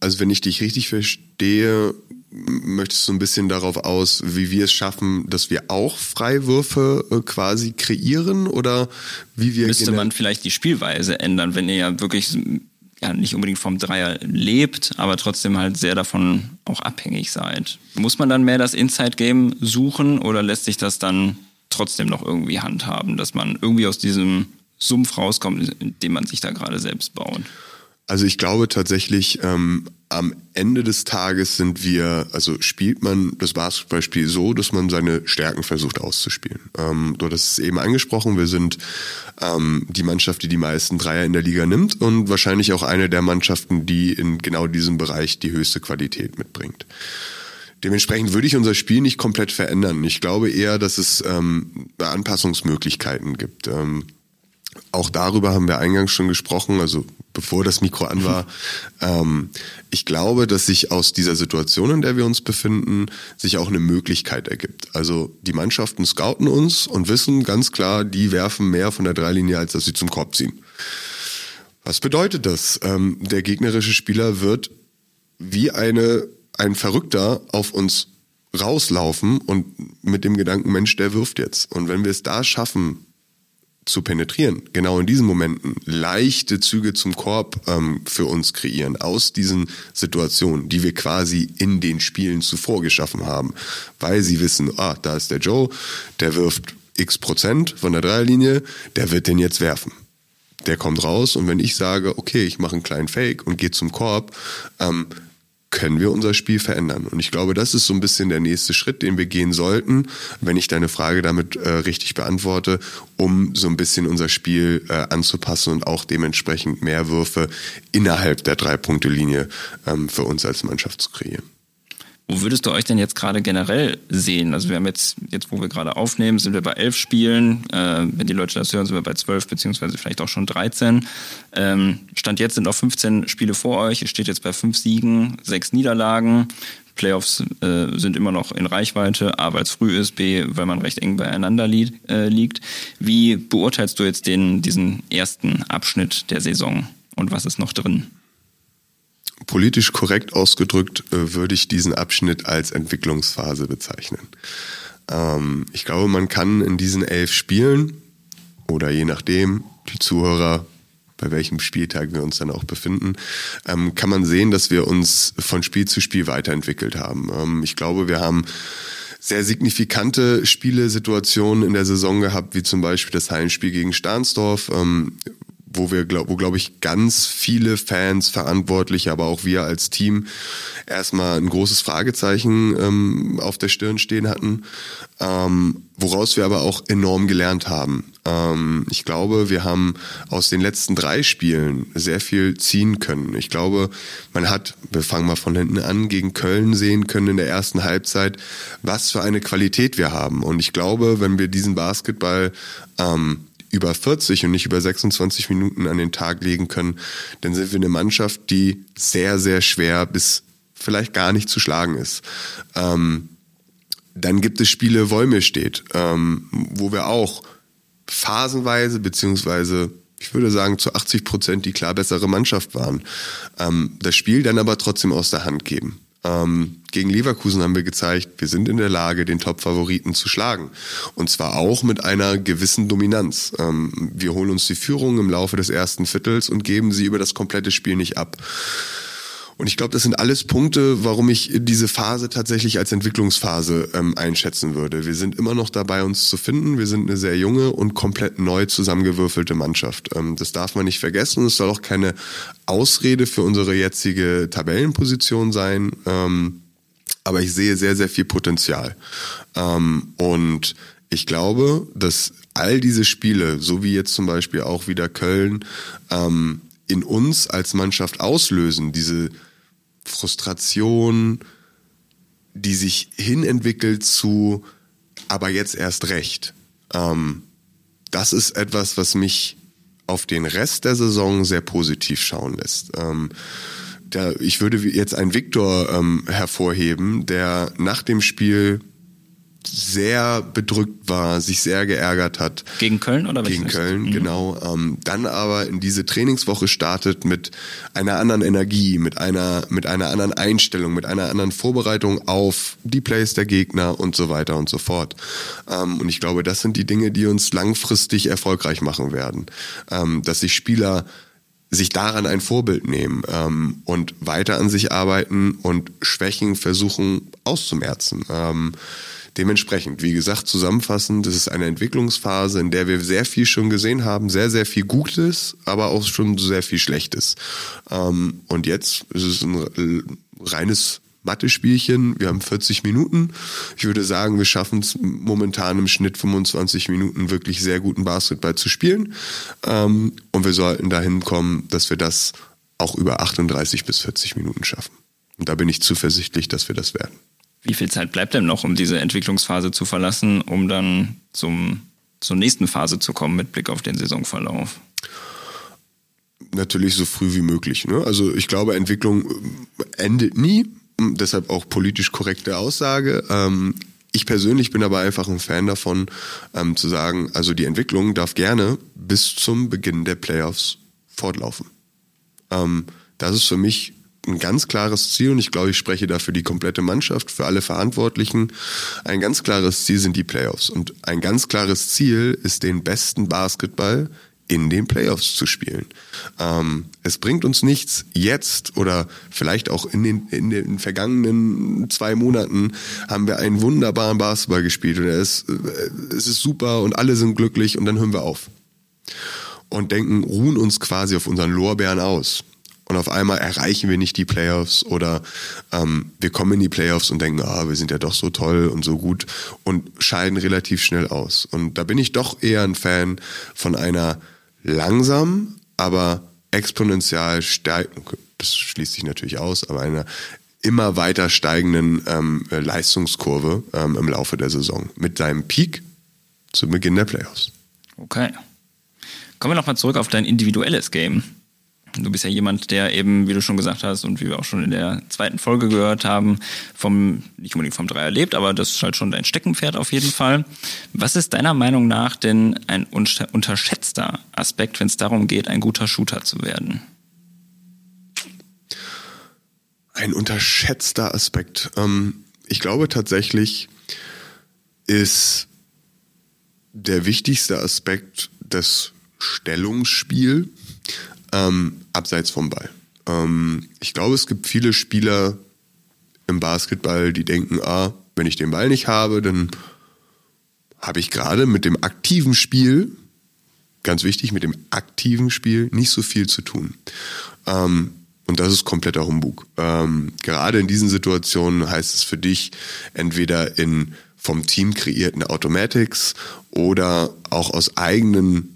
Also wenn ich dich richtig verstehe, möchtest du ein bisschen darauf aus, wie wir es schaffen, dass wir auch Freiwürfe äh, quasi kreieren oder wie wir müsste man vielleicht die Spielweise ändern, wenn ihr ja wirklich ja nicht unbedingt vom Dreier lebt, aber trotzdem halt sehr davon auch abhängig seid. Muss man dann mehr das Inside Game suchen oder lässt sich das dann trotzdem noch irgendwie handhaben, dass man irgendwie aus diesem Sumpf rauskommt, in dem man sich da gerade selbst baut? Also ich glaube tatsächlich, ähm, am Ende des Tages sind wir, also spielt man das Basketballspiel so, dass man seine Stärken versucht auszuspielen. Ähm, du hast es eben angesprochen, wir sind ähm, die Mannschaft, die die meisten Dreier in der Liga nimmt und wahrscheinlich auch eine der Mannschaften, die in genau diesem Bereich die höchste Qualität mitbringt. Dementsprechend würde ich unser Spiel nicht komplett verändern. Ich glaube eher, dass es ähm, Anpassungsmöglichkeiten gibt. Ähm, auch darüber haben wir eingangs schon gesprochen, also bevor das Mikro an war. ähm, ich glaube, dass sich aus dieser Situation, in der wir uns befinden, sich auch eine Möglichkeit ergibt. Also die Mannschaften scouten uns und wissen ganz klar, die werfen mehr von der Dreilinie, als dass sie zum Korb ziehen. Was bedeutet das? Ähm, der gegnerische Spieler wird wie eine, ein Verrückter auf uns rauslaufen und mit dem Gedanken, Mensch, der wirft jetzt. Und wenn wir es da schaffen, zu penetrieren, genau in diesen Momenten leichte Züge zum Korb ähm, für uns kreieren, aus diesen Situationen, die wir quasi in den Spielen zuvor geschaffen haben, weil sie wissen, ah, da ist der Joe, der wirft x Prozent von der Dreierlinie, der wird den jetzt werfen. Der kommt raus und wenn ich sage, okay, ich mache einen kleinen Fake und gehe zum Korb, ähm, können wir unser Spiel verändern. Und ich glaube, das ist so ein bisschen der nächste Schritt, den wir gehen sollten, wenn ich deine Frage damit äh, richtig beantworte, um so ein bisschen unser Spiel äh, anzupassen und auch dementsprechend mehr Würfe innerhalb der Drei-Punkte-Linie ähm, für uns als Mannschaft zu kreieren. Wo würdest du euch denn jetzt gerade generell sehen? Also wir haben jetzt, jetzt wo wir gerade aufnehmen, sind wir bei elf Spielen. Äh, wenn die Leute das hören, sind wir bei zwölf, beziehungsweise vielleicht auch schon 13. Ähm, Stand jetzt sind auch 15 Spiele vor euch. Ihr steht jetzt bei fünf Siegen, sechs Niederlagen. Playoffs äh, sind immer noch in Reichweite, A, weil es früh ist, B, weil man recht eng beieinander li äh, liegt. Wie beurteilst du jetzt den, diesen ersten Abschnitt der Saison und was ist noch drin? Politisch korrekt ausgedrückt äh, würde ich diesen Abschnitt als Entwicklungsphase bezeichnen. Ähm, ich glaube, man kann in diesen elf Spielen oder je nachdem, die Zuhörer, bei welchem Spieltag wir uns dann auch befinden, ähm, kann man sehen, dass wir uns von Spiel zu Spiel weiterentwickelt haben. Ähm, ich glaube, wir haben sehr signifikante Spielesituationen in der Saison gehabt, wie zum Beispiel das Heimspiel gegen Stahnsdorf, wo wir, glaub, wo glaube ich ganz viele Fans, Verantwortliche, aber auch wir als Team erstmal ein großes Fragezeichen ähm, auf der Stirn stehen hatten, ähm, woraus wir aber auch enorm gelernt haben. Ähm, ich glaube, wir haben aus den letzten drei Spielen sehr viel ziehen können. Ich glaube, man hat, wir fangen mal von hinten an, gegen Köln sehen können in der ersten Halbzeit, was für eine Qualität wir haben. Und ich glaube, wenn wir diesen Basketball ähm, über 40 und nicht über 26 Minuten an den Tag legen können, dann sind wir eine Mannschaft, die sehr, sehr schwer bis vielleicht gar nicht zu schlagen ist. Ähm, dann gibt es Spiele, Wollmir steht, ähm, wo wir auch phasenweise, beziehungsweise ich würde sagen zu 80 Prozent die klar bessere Mannschaft waren. Ähm, das Spiel dann aber trotzdem aus der Hand geben. Ähm, gegen Leverkusen haben wir gezeigt, wir sind in der Lage, den Top-Favoriten zu schlagen. Und zwar auch mit einer gewissen Dominanz. Ähm, wir holen uns die Führung im Laufe des ersten Viertels und geben sie über das komplette Spiel nicht ab. Und ich glaube, das sind alles Punkte, warum ich diese Phase tatsächlich als Entwicklungsphase ähm, einschätzen würde. Wir sind immer noch dabei, uns zu finden. Wir sind eine sehr junge und komplett neu zusammengewürfelte Mannschaft. Ähm, das darf man nicht vergessen. Es soll auch keine Ausrede für unsere jetzige Tabellenposition sein. Ähm, aber ich sehe sehr, sehr viel Potenzial. Ähm, und ich glaube, dass all diese Spiele, so wie jetzt zum Beispiel auch wieder Köln, ähm, in uns als Mannschaft auslösen, diese Frustration, die sich hinentwickelt zu, aber jetzt erst recht. Ähm, das ist etwas, was mich auf den Rest der Saison sehr positiv schauen lässt. Ähm, der, ich würde jetzt einen Viktor ähm, hervorheben, der nach dem Spiel sehr bedrückt war, sich sehr geärgert hat. Gegen Köln oder Gegen Köln, mhm. genau. Ähm, dann aber in diese Trainingswoche startet mit einer anderen Energie, mit einer, mit einer anderen Einstellung, mit einer anderen Vorbereitung auf die Plays der Gegner und so weiter und so fort. Ähm, und ich glaube, das sind die Dinge, die uns langfristig erfolgreich machen werden. Ähm, dass sich Spieler sich daran ein Vorbild nehmen ähm, und weiter an sich arbeiten und Schwächen versuchen auszumerzen. Ähm, Dementsprechend, wie gesagt, zusammenfassend, das ist eine Entwicklungsphase, in der wir sehr viel schon gesehen haben, sehr, sehr viel Gutes, aber auch schon sehr viel Schlechtes. Ähm, und jetzt ist es ein reines Mathe-Spielchen. Wir haben 40 Minuten. Ich würde sagen, wir schaffen es momentan im Schnitt 25 Minuten wirklich sehr guten Basketball zu spielen. Ähm, und wir sollten dahin kommen, dass wir das auch über 38 bis 40 Minuten schaffen. Und da bin ich zuversichtlich, dass wir das werden. Wie viel Zeit bleibt denn noch, um diese Entwicklungsphase zu verlassen, um dann zum, zur nächsten Phase zu kommen mit Blick auf den Saisonverlauf? Natürlich so früh wie möglich. Ne? Also ich glaube, Entwicklung endet nie. Deshalb auch politisch korrekte Aussage. Ähm, ich persönlich bin aber einfach ein Fan davon, ähm, zu sagen, also die Entwicklung darf gerne bis zum Beginn der Playoffs fortlaufen. Ähm, das ist für mich ein ganz klares Ziel und ich glaube, ich spreche da für die komplette Mannschaft, für alle Verantwortlichen. Ein ganz klares Ziel sind die Playoffs und ein ganz klares Ziel ist den besten Basketball in den Playoffs zu spielen. Ähm, es bringt uns nichts jetzt oder vielleicht auch in den, in den vergangenen zwei Monaten haben wir einen wunderbaren Basketball gespielt und es, es ist super und alle sind glücklich und dann hören wir auf und denken, ruhen uns quasi auf unseren Lorbeeren aus und auf einmal erreichen wir nicht die Playoffs oder ähm, wir kommen in die Playoffs und denken, ah, wir sind ja doch so toll und so gut und scheiden relativ schnell aus. Und da bin ich doch eher ein Fan von einer langsamen, aber exponentiell steigenden, das schließt sich natürlich aus, aber einer immer weiter steigenden ähm, Leistungskurve ähm, im Laufe der Saison mit seinem Peak zu Beginn der Playoffs. Okay. Kommen wir nochmal zurück auf dein individuelles Game. Du bist ja jemand, der eben, wie du schon gesagt hast und wie wir auch schon in der zweiten Folge gehört haben, vom, nicht unbedingt vom Dreier lebt, aber das ist halt schon dein Steckenpferd auf jeden Fall. Was ist deiner Meinung nach denn ein unterschätzter Aspekt, wenn es darum geht, ein guter Shooter zu werden? Ein unterschätzter Aspekt. Ähm, ich glaube tatsächlich ist der wichtigste Aspekt das Stellungsspiel ähm, abseits vom Ball. Ähm, ich glaube, es gibt viele Spieler im Basketball, die denken, ah, wenn ich den Ball nicht habe, dann habe ich gerade mit dem aktiven Spiel, ganz wichtig, mit dem aktiven Spiel nicht so viel zu tun. Ähm, und das ist kompletter Humbug. Ähm, gerade in diesen Situationen heißt es für dich, entweder in vom Team kreierten Automatics oder auch aus eigenen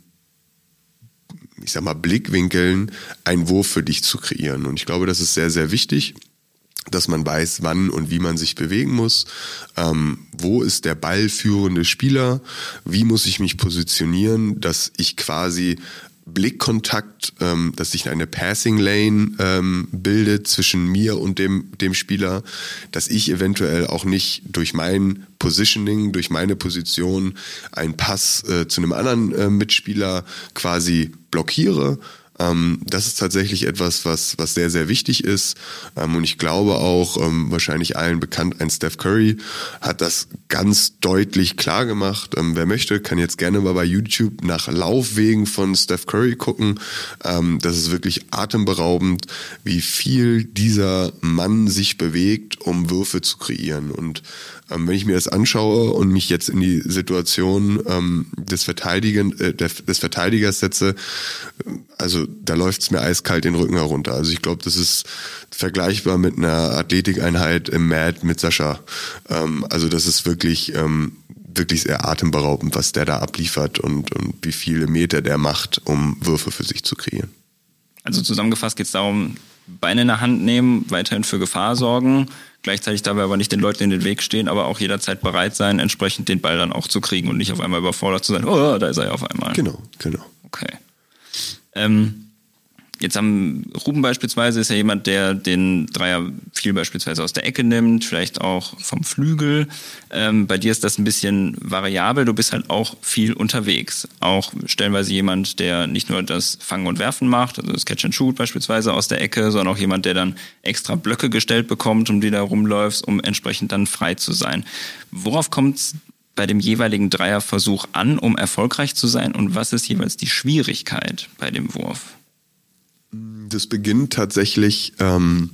ich sag mal, Blickwinkeln einen Wurf für dich zu kreieren. Und ich glaube, das ist sehr, sehr wichtig, dass man weiß, wann und wie man sich bewegen muss. Ähm, wo ist der ballführende Spieler? Wie muss ich mich positionieren, dass ich quasi Blickkontakt, ähm, dass sich eine Passing Lane ähm, bildet zwischen mir und dem, dem Spieler, dass ich eventuell auch nicht durch mein Positioning, durch meine Position einen Pass äh, zu einem anderen äh, Mitspieler quasi blockiere. Ähm, das ist tatsächlich etwas, was, was sehr, sehr wichtig ist. Ähm, und ich glaube auch, ähm, wahrscheinlich allen bekannt, ein Steph Curry hat das ganz deutlich klar gemacht. Ähm, wer möchte, kann jetzt gerne mal bei YouTube nach Laufwegen von Steph Curry gucken. Ähm, das ist wirklich atemberaubend, wie viel dieser Mann sich bewegt, um Würfe zu kreieren. Und ähm, wenn ich mir das anschaue und mich jetzt in die Situation ähm, des, Verteidigen, äh, des Verteidigers setze, äh, also da läuft es mir eiskalt den Rücken herunter. Also ich glaube, das ist vergleichbar mit einer Athletikeinheit im Mad mit Sascha. Ähm, also das ist wirklich ähm, wirklich sehr atemberaubend, was der da abliefert und, und wie viele Meter der macht, um Würfe für sich zu kreieren. Also zusammengefasst geht es darum, Beine in der Hand nehmen, weiterhin für Gefahr sorgen, gleichzeitig dabei aber nicht den Leuten in den Weg stehen, aber auch jederzeit bereit sein, entsprechend den Ball dann auch zu kriegen und nicht auf einmal überfordert zu sein, oh, da ist er ja auf einmal. Genau, genau. Okay. Ähm, Jetzt am Ruben beispielsweise ist ja jemand, der den Dreier viel beispielsweise aus der Ecke nimmt, vielleicht auch vom Flügel. Ähm, bei dir ist das ein bisschen variabel. Du bist halt auch viel unterwegs. Auch stellenweise jemand, der nicht nur das Fangen und Werfen macht, also das Catch and Shoot beispielsweise aus der Ecke, sondern auch jemand, der dann extra Blöcke gestellt bekommt, um die da rumläufst, um entsprechend dann frei zu sein. Worauf kommt es bei dem jeweiligen Dreierversuch an, um erfolgreich zu sein? Und was ist jeweils die Schwierigkeit bei dem Wurf? Das beginnt tatsächlich ähm,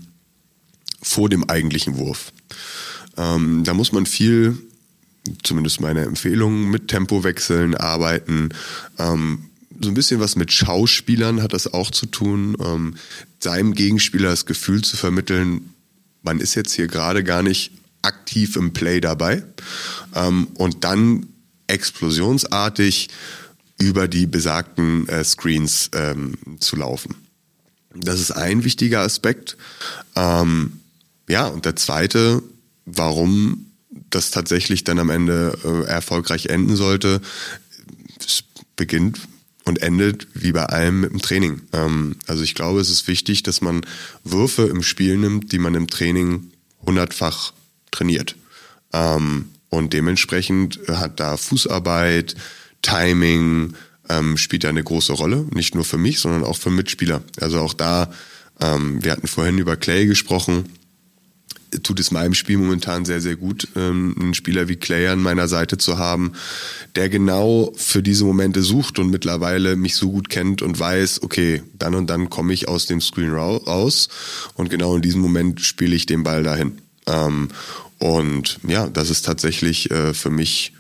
vor dem eigentlichen Wurf. Ähm, da muss man viel, zumindest meine Empfehlung, mit Tempowechseln arbeiten. Ähm, so ein bisschen was mit Schauspielern hat das auch zu tun, ähm, seinem Gegenspieler das Gefühl zu vermitteln, man ist jetzt hier gerade gar nicht aktiv im Play dabei ähm, und dann explosionsartig über die besagten äh, Screens ähm, zu laufen. Das ist ein wichtiger Aspekt. Ähm, ja, und der zweite, warum das tatsächlich dann am Ende äh, erfolgreich enden sollte, es beginnt und endet wie bei allem mit dem Training. Ähm, also ich glaube, es ist wichtig, dass man Würfe im Spiel nimmt, die man im Training hundertfach trainiert. Ähm, und dementsprechend hat da Fußarbeit, Timing, ähm, spielt ja eine große Rolle, nicht nur für mich, sondern auch für Mitspieler. Also auch da, ähm, wir hatten vorhin über Clay gesprochen, tut es meinem Spiel momentan sehr, sehr gut, ähm, einen Spieler wie Clay an meiner Seite zu haben, der genau für diese Momente sucht und mittlerweile mich so gut kennt und weiß, okay, dann und dann komme ich aus dem Screen raus und genau in diesem Moment spiele ich den Ball dahin. Ähm, und ja, das ist tatsächlich äh, für mich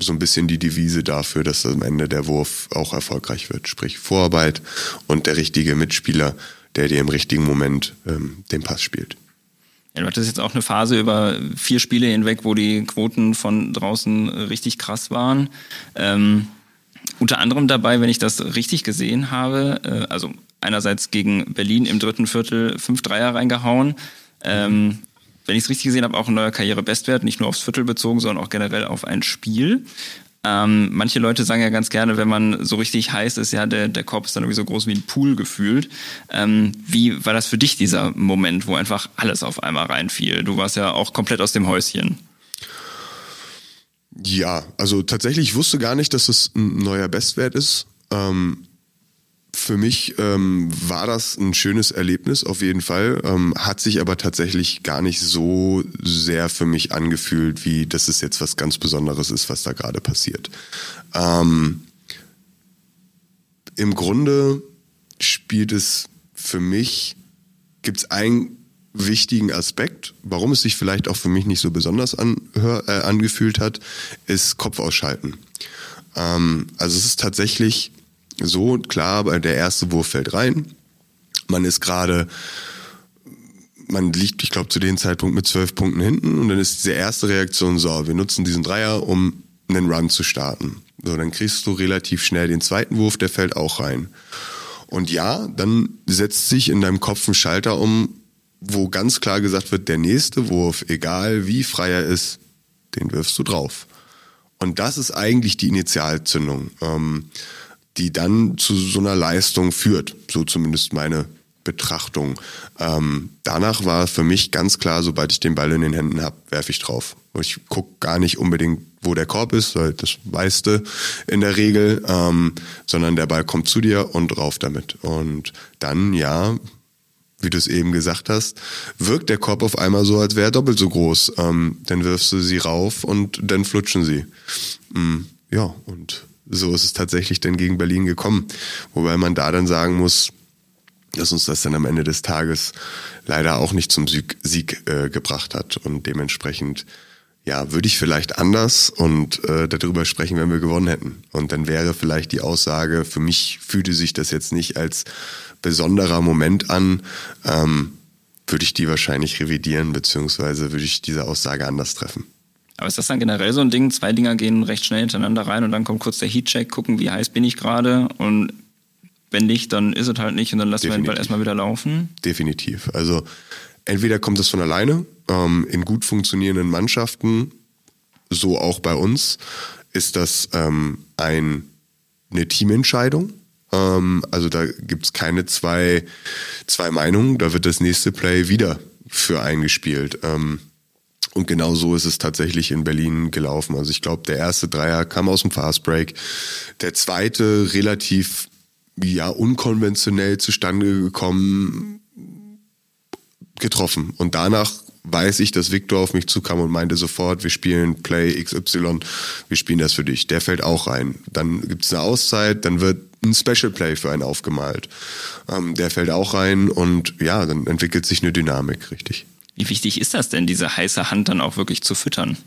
so ein bisschen die Devise dafür, dass am Ende der Wurf auch erfolgreich wird. Sprich Vorarbeit und der richtige Mitspieler, der dir im richtigen Moment ähm, den Pass spielt. Ja, du hattest jetzt auch eine Phase über vier Spiele hinweg, wo die Quoten von draußen richtig krass waren. Ähm, unter anderem dabei, wenn ich das richtig gesehen habe, äh, also einerseits gegen Berlin im dritten Viertel fünf Dreier reingehauen. Ähm, wenn ich es richtig gesehen habe, auch ein neuer Karrierebestwert, nicht nur aufs Viertel bezogen, sondern auch generell auf ein Spiel. Ähm, manche Leute sagen ja ganz gerne, wenn man so richtig heiß ist, ja, der, der Korb ist dann irgendwie so groß wie ein Pool gefühlt. Ähm, wie war das für dich, dieser Moment, wo einfach alles auf einmal reinfiel? Du warst ja auch komplett aus dem Häuschen. Ja, also tatsächlich, ich wusste gar nicht, dass es ein neuer Bestwert ist. Ähm, für mich ähm, war das ein schönes Erlebnis auf jeden Fall, ähm, hat sich aber tatsächlich gar nicht so sehr für mich angefühlt, wie dass es jetzt was ganz Besonderes ist, was da gerade passiert. Ähm, Im Grunde spielt es für mich, gibt es einen wichtigen Aspekt, warum es sich vielleicht auch für mich nicht so besonders anhör, äh, angefühlt hat, ist Kopf ausschalten. Ähm, also es ist tatsächlich so, klar, der erste Wurf fällt rein. Man ist gerade, man liegt, ich glaube, zu dem Zeitpunkt mit zwölf Punkten hinten und dann ist diese erste Reaktion so, wir nutzen diesen Dreier, um einen Run zu starten. So, dann kriegst du relativ schnell den zweiten Wurf, der fällt auch rein. Und ja, dann setzt sich in deinem Kopf ein Schalter um, wo ganz klar gesagt wird, der nächste Wurf, egal wie frei er ist, den wirfst du drauf. Und das ist eigentlich die Initialzündung. Ähm, die dann zu so einer Leistung führt. So zumindest meine Betrachtung. Ähm, danach war für mich ganz klar, sobald ich den Ball in den Händen habe, werfe ich drauf. Ich gucke gar nicht unbedingt, wo der Korb ist, weil das weißt du in der Regel, ähm, sondern der Ball kommt zu dir und rauf damit. Und dann, ja, wie du es eben gesagt hast, wirkt der Korb auf einmal so, als wäre er doppelt so groß. Ähm, dann wirfst du sie rauf und dann flutschen sie. Mm, ja, und so ist es tatsächlich dann gegen Berlin gekommen. Wobei man da dann sagen muss, dass uns das dann am Ende des Tages leider auch nicht zum Sieg, Sieg äh, gebracht hat. Und dementsprechend, ja, würde ich vielleicht anders und äh, darüber sprechen, wenn wir gewonnen hätten. Und dann wäre vielleicht die Aussage, für mich fühlte sich das jetzt nicht als besonderer Moment an, ähm, würde ich die wahrscheinlich revidieren, beziehungsweise würde ich diese Aussage anders treffen. Aber ist das dann generell so ein Ding? Zwei Dinger gehen recht schnell hintereinander rein und dann kommt kurz der Heatcheck, gucken, wie heiß bin ich gerade und wenn nicht, dann ist es halt nicht und dann lassen Definitiv. wir den Ball erstmal wieder laufen. Definitiv. Also entweder kommt das von alleine, ähm, in gut funktionierenden Mannschaften, so auch bei uns, ist das ähm, ein, eine Teamentscheidung. Ähm, also da gibt's keine zwei, zwei Meinungen, da wird das nächste Play wieder für eingespielt. Ähm, und genau so ist es tatsächlich in Berlin gelaufen. Also ich glaube, der erste Dreier kam aus dem Fastbreak. Der zweite relativ ja unkonventionell zustande gekommen, getroffen. Und danach weiß ich, dass Victor auf mich zukam und meinte sofort, wir spielen Play XY, wir spielen das für dich. Der fällt auch rein. Dann gibt es eine Auszeit, dann wird ein Special Play für einen aufgemalt. Ähm, der fällt auch rein und ja, dann entwickelt sich eine Dynamik, richtig. Wie wichtig ist das denn, diese heiße Hand dann auch wirklich zu füttern?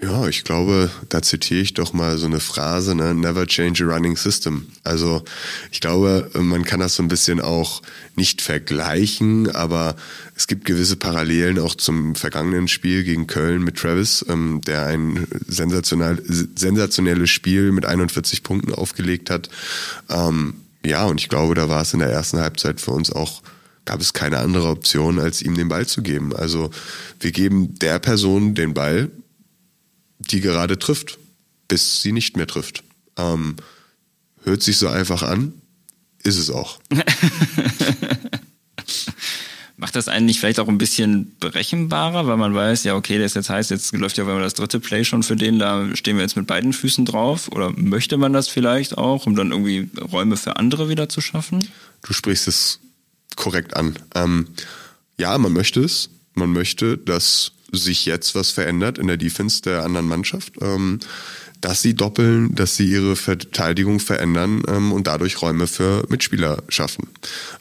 Ja, ich glaube, da zitiere ich doch mal so eine Phrase, ne? Never change a running system. Also ich glaube, man kann das so ein bisschen auch nicht vergleichen, aber es gibt gewisse Parallelen auch zum vergangenen Spiel gegen Köln mit Travis, ähm, der ein sensationell, sensationelles Spiel mit 41 Punkten aufgelegt hat. Ähm, ja, und ich glaube, da war es in der ersten Halbzeit für uns auch gab es keine andere Option, als ihm den Ball zu geben. Also wir geben der Person den Ball, die gerade trifft, bis sie nicht mehr trifft. Ähm, hört sich so einfach an, ist es auch. Macht das eigentlich vielleicht auch ein bisschen berechenbarer, weil man weiß, ja, okay, das jetzt heißt, jetzt läuft ja das dritte Play schon für den, da stehen wir jetzt mit beiden Füßen drauf. Oder möchte man das vielleicht auch, um dann irgendwie Räume für andere wieder zu schaffen? Du sprichst es korrekt an. Ähm, ja, man möchte es. Man möchte, dass sich jetzt was verändert in der Defense der anderen Mannschaft. Ähm, dass sie doppeln, dass sie ihre Verteidigung verändern ähm, und dadurch Räume für Mitspieler schaffen.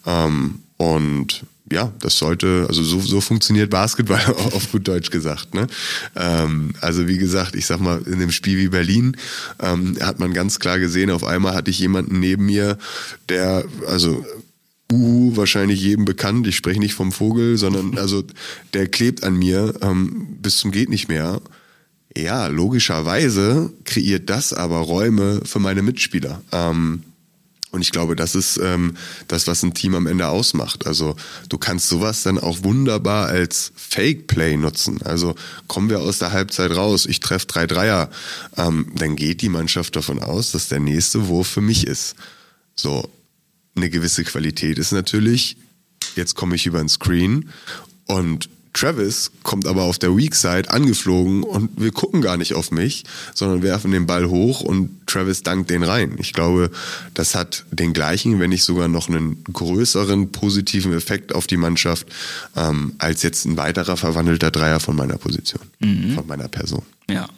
Ähm, und ja, das sollte, also so, so funktioniert Basketball auf gut Deutsch gesagt. Ne? Ähm, also wie gesagt, ich sag mal, in dem Spiel wie Berlin ähm, hat man ganz klar gesehen, auf einmal hatte ich jemanden neben mir, der, also Uhu wahrscheinlich jedem bekannt. Ich spreche nicht vom Vogel, sondern also der klebt an mir ähm, bis zum geht nicht mehr. Ja, logischerweise kreiert das aber Räume für meine Mitspieler. Ähm, und ich glaube, das ist ähm, das, was ein Team am Ende ausmacht. Also du kannst sowas dann auch wunderbar als Fake-Play nutzen. Also kommen wir aus der Halbzeit raus, ich treffe drei Dreier, ähm, dann geht die Mannschaft davon aus, dass der nächste Wurf für mich ist. So, eine gewisse Qualität ist natürlich, jetzt komme ich über den Screen und Travis kommt aber auf der Weak Side angeflogen und wir gucken gar nicht auf mich, sondern werfen den Ball hoch und Travis dankt den rein. Ich glaube, das hat den gleichen, wenn nicht sogar noch einen größeren positiven Effekt auf die Mannschaft ähm, als jetzt ein weiterer verwandelter Dreier von meiner Position, mhm. von meiner Person. Ja.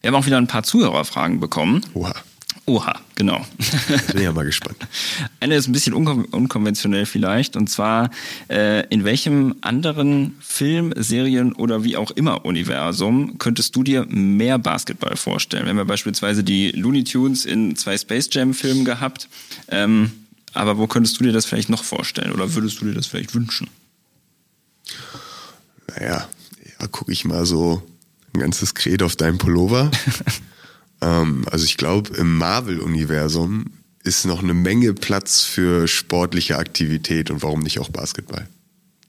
Wir haben auch wieder ein paar Zuhörerfragen bekommen. Oha. Oha, genau. Bin ja mal gespannt. Eine ist ein bisschen unkon unkonventionell vielleicht, und zwar äh, in welchem anderen Film, Serien oder wie auch immer Universum könntest du dir mehr Basketball vorstellen? Wir haben ja beispielsweise die Looney Tunes in zwei Space Jam Filmen gehabt, ähm, aber wo könntest du dir das vielleicht noch vorstellen oder würdest du dir das vielleicht wünschen? Naja, ja, gucke ich mal so ein ganzes Kret auf deinen Pullover. Ähm, also ich glaube, im Marvel-Universum ist noch eine Menge Platz für sportliche Aktivität und warum nicht auch Basketball.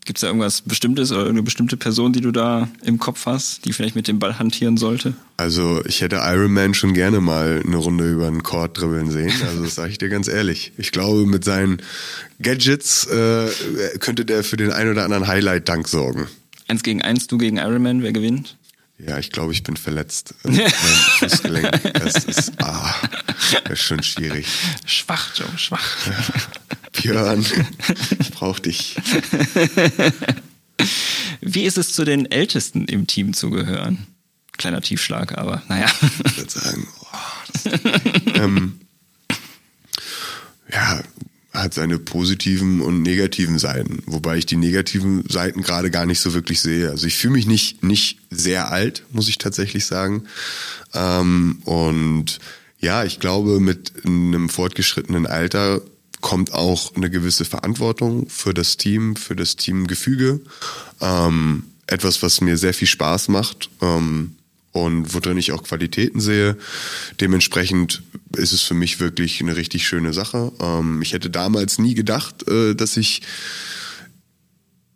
Gibt es da irgendwas Bestimmtes oder eine bestimmte Person, die du da im Kopf hast, die vielleicht mit dem Ball hantieren sollte? Also ich hätte Iron Man schon gerne mal eine Runde über einen Court dribbeln sehen. Also das sage ich dir ganz ehrlich. Ich glaube, mit seinen Gadgets äh, könnte der für den ein oder anderen Highlight-Dank sorgen. Eins gegen eins, du gegen Iron Man, wer gewinnt? Ja, ich glaube, ich bin verletzt. mein Fußgelenk, das ist, ah, das ist schon schwierig. Schwach, Joe, schwach. Björn, ich brauche dich. Wie ist es zu den Ältesten im Team zu gehören? Kleiner Tiefschlag, aber naja. Ich würde sagen, oh, das, ähm, hat seine positiven und negativen Seiten, wobei ich die negativen Seiten gerade gar nicht so wirklich sehe. Also ich fühle mich nicht nicht sehr alt, muss ich tatsächlich sagen. Ähm, und ja, ich glaube, mit einem fortgeschrittenen Alter kommt auch eine gewisse Verantwortung für das Team, für das Teamgefüge. Ähm, etwas, was mir sehr viel Spaß macht. Ähm, und worin ich auch Qualitäten sehe. Dementsprechend ist es für mich wirklich eine richtig schöne Sache. Ähm, ich hätte damals nie gedacht, äh, dass ich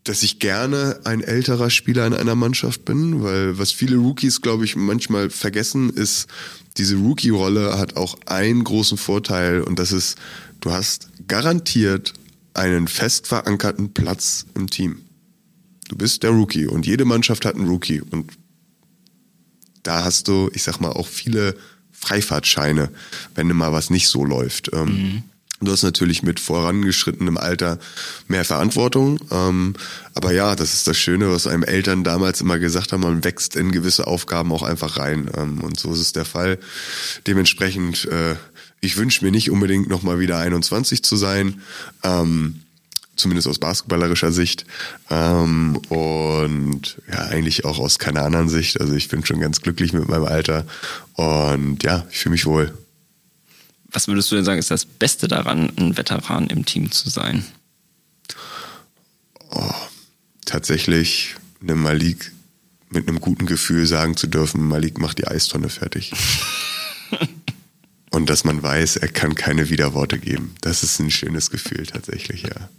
dass ich gerne ein älterer Spieler in einer Mannschaft bin, weil was viele Rookies, glaube ich, manchmal vergessen, ist, diese Rookie-Rolle hat auch einen großen Vorteil und das ist, du hast garantiert einen fest verankerten Platz im Team. Du bist der Rookie und jede Mannschaft hat einen Rookie und da hast du, ich sag mal, auch viele Freifahrtscheine, wenn mal was nicht so läuft. Ähm, mhm. Du hast natürlich mit vorangeschrittenem Alter mehr Verantwortung. Ähm, aber ja, das ist das Schöne, was einem Eltern damals immer gesagt haben, man wächst in gewisse Aufgaben auch einfach rein. Ähm, und so ist es der Fall. Dementsprechend, äh, ich wünsche mir nicht unbedingt nochmal wieder 21 zu sein. Ähm, zumindest aus basketballerischer Sicht ähm, und ja eigentlich auch aus keiner anderen Sicht. Also ich bin schon ganz glücklich mit meinem Alter und ja, ich fühle mich wohl. Was würdest du denn sagen, ist das Beste daran, ein Veteran im Team zu sein? Oh, tatsächlich einem Malik mit einem guten Gefühl sagen zu dürfen, Malik macht die Eistonne fertig. Und dass man weiß, er kann keine Widerworte geben. Das ist ein schönes Gefühl tatsächlich, ja.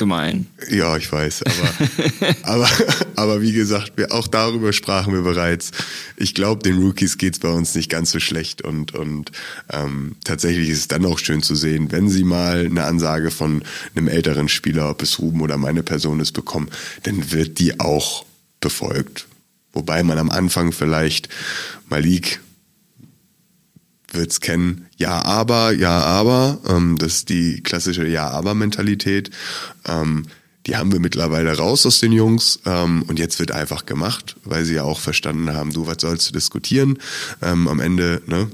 Gemein. Ja, ich weiß, aber, aber, aber wie gesagt, wir, auch darüber sprachen wir bereits. Ich glaube, den Rookies geht's bei uns nicht ganz so schlecht und, und ähm, tatsächlich ist es dann auch schön zu sehen, wenn sie mal eine Ansage von einem älteren Spieler, ob es Ruben oder meine Person ist, bekommen, dann wird die auch befolgt. Wobei man am Anfang vielleicht Malik wird's kennen. Ja, aber, ja, aber. Ähm, das ist die klassische Ja, aber Mentalität. Ähm, die haben wir mittlerweile raus aus den Jungs ähm, und jetzt wird einfach gemacht, weil sie ja auch verstanden haben, du, was sollst du diskutieren? Ähm, am Ende, ne?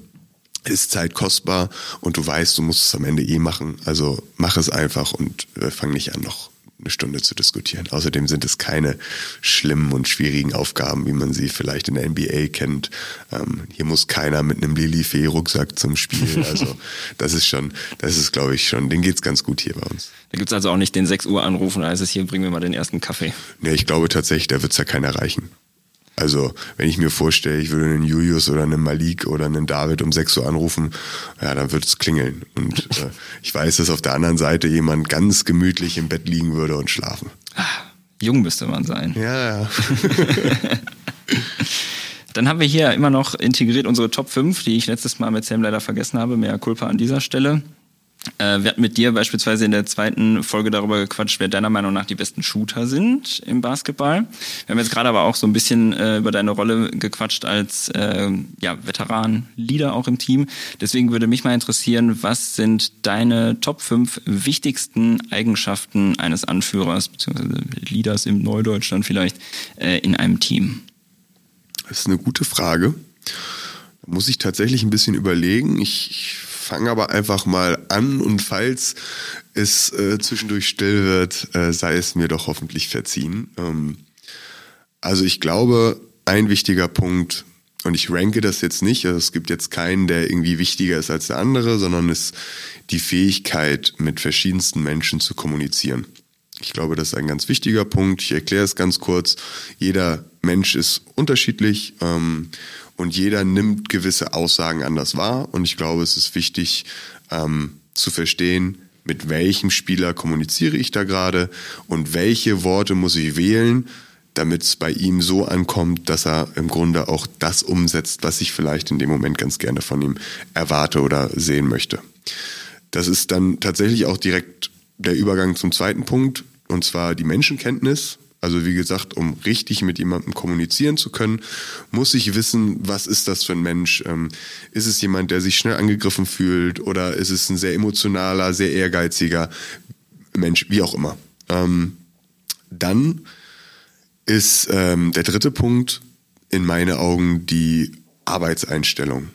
Ist Zeit kostbar und du weißt, du musst es am Ende eh machen. Also mach es einfach und äh, fang nicht an, noch eine Stunde zu diskutieren. Außerdem sind es keine schlimmen und schwierigen Aufgaben, wie man sie vielleicht in der NBA kennt. Ähm, hier muss keiner mit einem Lilifee-Rucksack zum Spiel. Also das ist schon, das ist, glaube ich, schon, den geht's ganz gut hier bei uns. Da gibt's also auch nicht den 6 Uhr Anruf und da heißt es hier, bringen wir mal den ersten Kaffee. Nee, ich glaube tatsächlich, da wird's ja keiner erreichen. Also, wenn ich mir vorstelle, ich würde einen Julius oder einen Malik oder einen David um 6 Uhr anrufen, ja, dann wird es klingeln. Und äh, ich weiß, dass auf der anderen Seite jemand ganz gemütlich im Bett liegen würde und schlafen. Ah, jung müsste man sein. Ja, ja. Dann haben wir hier immer noch integriert unsere Top 5, die ich letztes Mal mit Sam leider vergessen habe. Mehr Culpa an dieser Stelle. Äh, wir hatten mit dir beispielsweise in der zweiten Folge darüber gequatscht, wer deiner Meinung nach die besten Shooter sind im Basketball. Wir haben jetzt gerade aber auch so ein bisschen äh, über deine Rolle gequatscht als äh, ja, Veteran-Leader auch im Team. Deswegen würde mich mal interessieren, was sind deine Top 5 wichtigsten Eigenschaften eines Anführers bzw. Leaders im Neudeutschland vielleicht äh, in einem Team? Das ist eine gute Frage. Da muss ich tatsächlich ein bisschen überlegen. Ich, ich fange aber einfach mal an und falls es äh, zwischendurch still wird, äh, sei es mir doch hoffentlich verziehen. Ähm, also ich glaube, ein wichtiger Punkt, und ich ranke das jetzt nicht, also es gibt jetzt keinen, der irgendwie wichtiger ist als der andere, sondern ist die Fähigkeit, mit verschiedensten Menschen zu kommunizieren. Ich glaube, das ist ein ganz wichtiger Punkt. Ich erkläre es ganz kurz. Jeder Mensch ist unterschiedlich ähm, und jeder nimmt gewisse Aussagen anders wahr. Und ich glaube, es ist wichtig ähm, zu verstehen, mit welchem Spieler kommuniziere ich da gerade und welche Worte muss ich wählen, damit es bei ihm so ankommt, dass er im Grunde auch das umsetzt, was ich vielleicht in dem Moment ganz gerne von ihm erwarte oder sehen möchte. Das ist dann tatsächlich auch direkt der Übergang zum zweiten Punkt, und zwar die Menschenkenntnis. Also wie gesagt, um richtig mit jemandem kommunizieren zu können, muss ich wissen, was ist das für ein Mensch? Ähm, ist es jemand, der sich schnell angegriffen fühlt oder ist es ein sehr emotionaler, sehr ehrgeiziger Mensch, wie auch immer. Ähm, dann ist ähm, der dritte Punkt in meinen Augen die Arbeitseinstellung.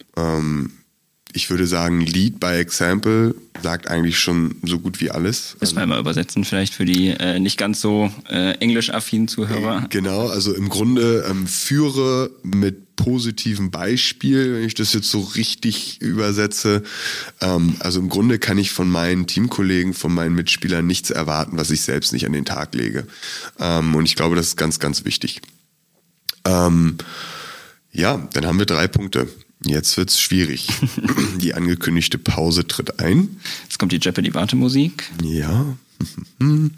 Ich würde sagen, Lead by Example sagt eigentlich schon so gut wie alles. Müssen wir mal übersetzen, vielleicht für die äh, nicht ganz so äh, englisch-affinen Zuhörer. Genau, also im Grunde ähm, führe mit positivem Beispiel, wenn ich das jetzt so richtig übersetze. Ähm, also im Grunde kann ich von meinen Teamkollegen, von meinen Mitspielern nichts erwarten, was ich selbst nicht an den Tag lege. Ähm, und ich glaube, das ist ganz, ganz wichtig. Ähm, ja, dann haben wir drei Punkte. Jetzt wird's schwierig. Die angekündigte Pause tritt ein. Jetzt kommt die Jeopardy-Wartemusik. Ja.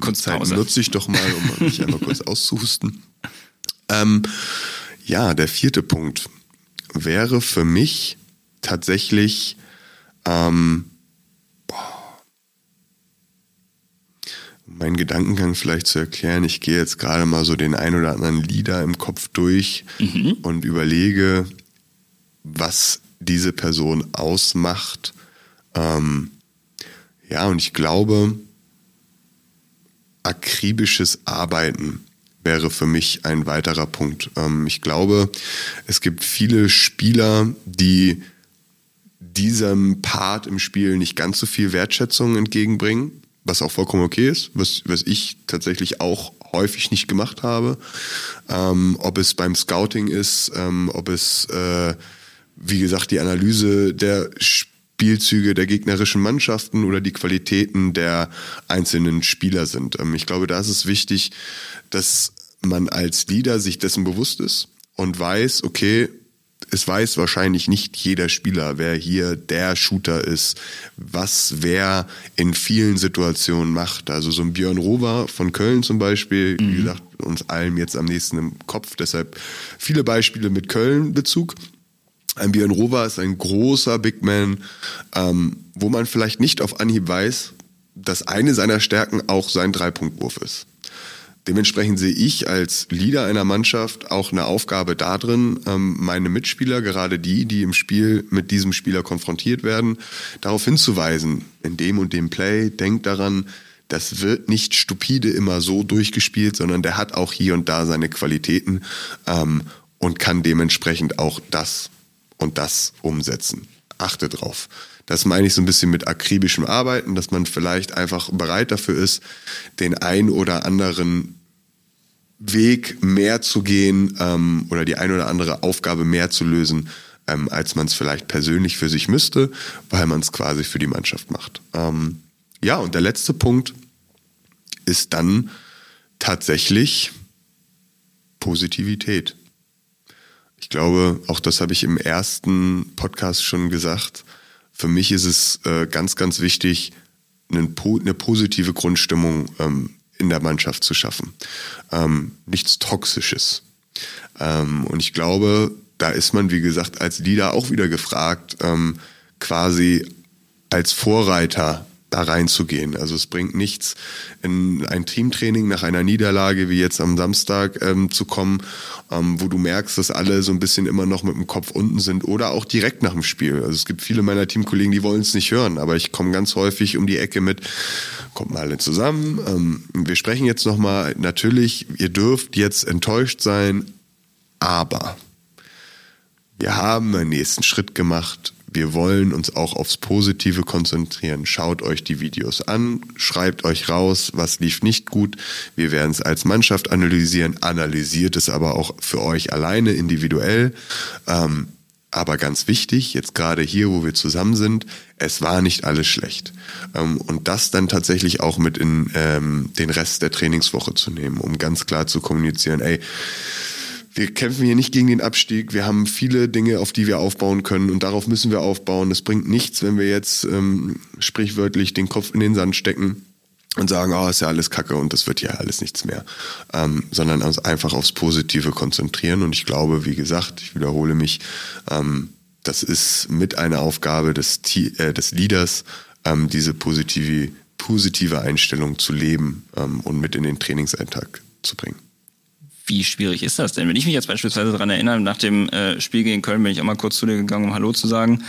kurz Zeit nutze ich doch mal, um mich einmal kurz auszuhusten. Ähm, ja, der vierte Punkt wäre für mich tatsächlich ähm, meinen Gedankengang vielleicht zu erklären, ich gehe jetzt gerade mal so den ein oder anderen Lieder im Kopf durch mhm. und überlege, was diese Person ausmacht. Ähm, ja, und ich glaube, akribisches Arbeiten wäre für mich ein weiterer Punkt. Ähm, ich glaube, es gibt viele Spieler, die diesem Part im Spiel nicht ganz so viel Wertschätzung entgegenbringen was auch vollkommen okay ist, was, was ich tatsächlich auch häufig nicht gemacht habe. Ähm, ob es beim Scouting ist, ähm, ob es, äh, wie gesagt, die Analyse der Spielzüge der gegnerischen Mannschaften oder die Qualitäten der einzelnen Spieler sind. Ähm, ich glaube, da ist es wichtig, dass man als Leader sich dessen bewusst ist und weiß, okay, es weiß wahrscheinlich nicht jeder Spieler, wer hier der Shooter ist, was wer in vielen Situationen macht. Also so ein Björn Rover von Köln zum Beispiel, mhm. wie gesagt, uns allen jetzt am nächsten im Kopf, deshalb viele Beispiele mit Köln-Bezug. Ein Björn Rover ist ein großer Big Man, ähm, wo man vielleicht nicht auf Anhieb weiß, dass eine seiner Stärken auch sein Dreipunktwurf ist. Dementsprechend sehe ich als Leader einer Mannschaft auch eine Aufgabe darin, ähm, meine Mitspieler, gerade die, die im Spiel mit diesem Spieler konfrontiert werden, darauf hinzuweisen, in dem und dem Play, denkt daran, das wird nicht stupide immer so durchgespielt, sondern der hat auch hier und da seine Qualitäten ähm, und kann dementsprechend auch das und das umsetzen. Achte drauf. Das meine ich so ein bisschen mit akribischem Arbeiten, dass man vielleicht einfach bereit dafür ist, den ein oder anderen Weg mehr zu gehen ähm, oder die ein oder andere Aufgabe mehr zu lösen, ähm, als man es vielleicht persönlich für sich müsste, weil man es quasi für die Mannschaft macht. Ähm, ja, und der letzte Punkt ist dann tatsächlich Positivität. Ich glaube, auch das habe ich im ersten Podcast schon gesagt. Für mich ist es äh, ganz, ganz wichtig, eine, eine positive Grundstimmung ähm, in der Mannschaft zu schaffen. Ähm, nichts Toxisches. Ähm, und ich glaube, da ist man, wie gesagt, als Leader auch wieder gefragt, ähm, quasi als Vorreiter da reinzugehen. Also es bringt nichts, in ein Teamtraining nach einer Niederlage wie jetzt am Samstag ähm, zu kommen, ähm, wo du merkst, dass alle so ein bisschen immer noch mit dem Kopf unten sind oder auch direkt nach dem Spiel. Also es gibt viele meiner Teamkollegen, die wollen es nicht hören, aber ich komme ganz häufig um die Ecke mit, kommt mal alle zusammen. Ähm, wir sprechen jetzt nochmal, natürlich, ihr dürft jetzt enttäuscht sein, aber wir haben einen nächsten Schritt gemacht wir wollen uns auch aufs Positive konzentrieren. Schaut euch die Videos an, schreibt euch raus, was lief nicht gut. Wir werden es als Mannschaft analysieren, analysiert es aber auch für euch alleine individuell. Ähm, aber ganz wichtig, jetzt gerade hier, wo wir zusammen sind, es war nicht alles schlecht. Ähm, und das dann tatsächlich auch mit in ähm, den Rest der Trainingswoche zu nehmen, um ganz klar zu kommunizieren, ey, wir kämpfen hier nicht gegen den Abstieg. Wir haben viele Dinge, auf die wir aufbauen können und darauf müssen wir aufbauen. Es bringt nichts, wenn wir jetzt ähm, sprichwörtlich den Kopf in den Sand stecken und sagen, oh, ist ja alles Kacke und das wird ja alles nichts mehr, ähm, sondern uns einfach aufs Positive konzentrieren. Und ich glaube, wie gesagt, ich wiederhole mich, ähm, das ist mit einer Aufgabe des, äh, des Leaders, ähm, diese positive, positive Einstellung zu leben ähm, und mit in den Trainingsalltag zu bringen. Wie schwierig ist das denn? Wenn ich mich jetzt beispielsweise daran erinnere, nach dem äh, Spiel gegen Köln bin ich auch mal kurz zu dir gegangen, um Hallo zu sagen.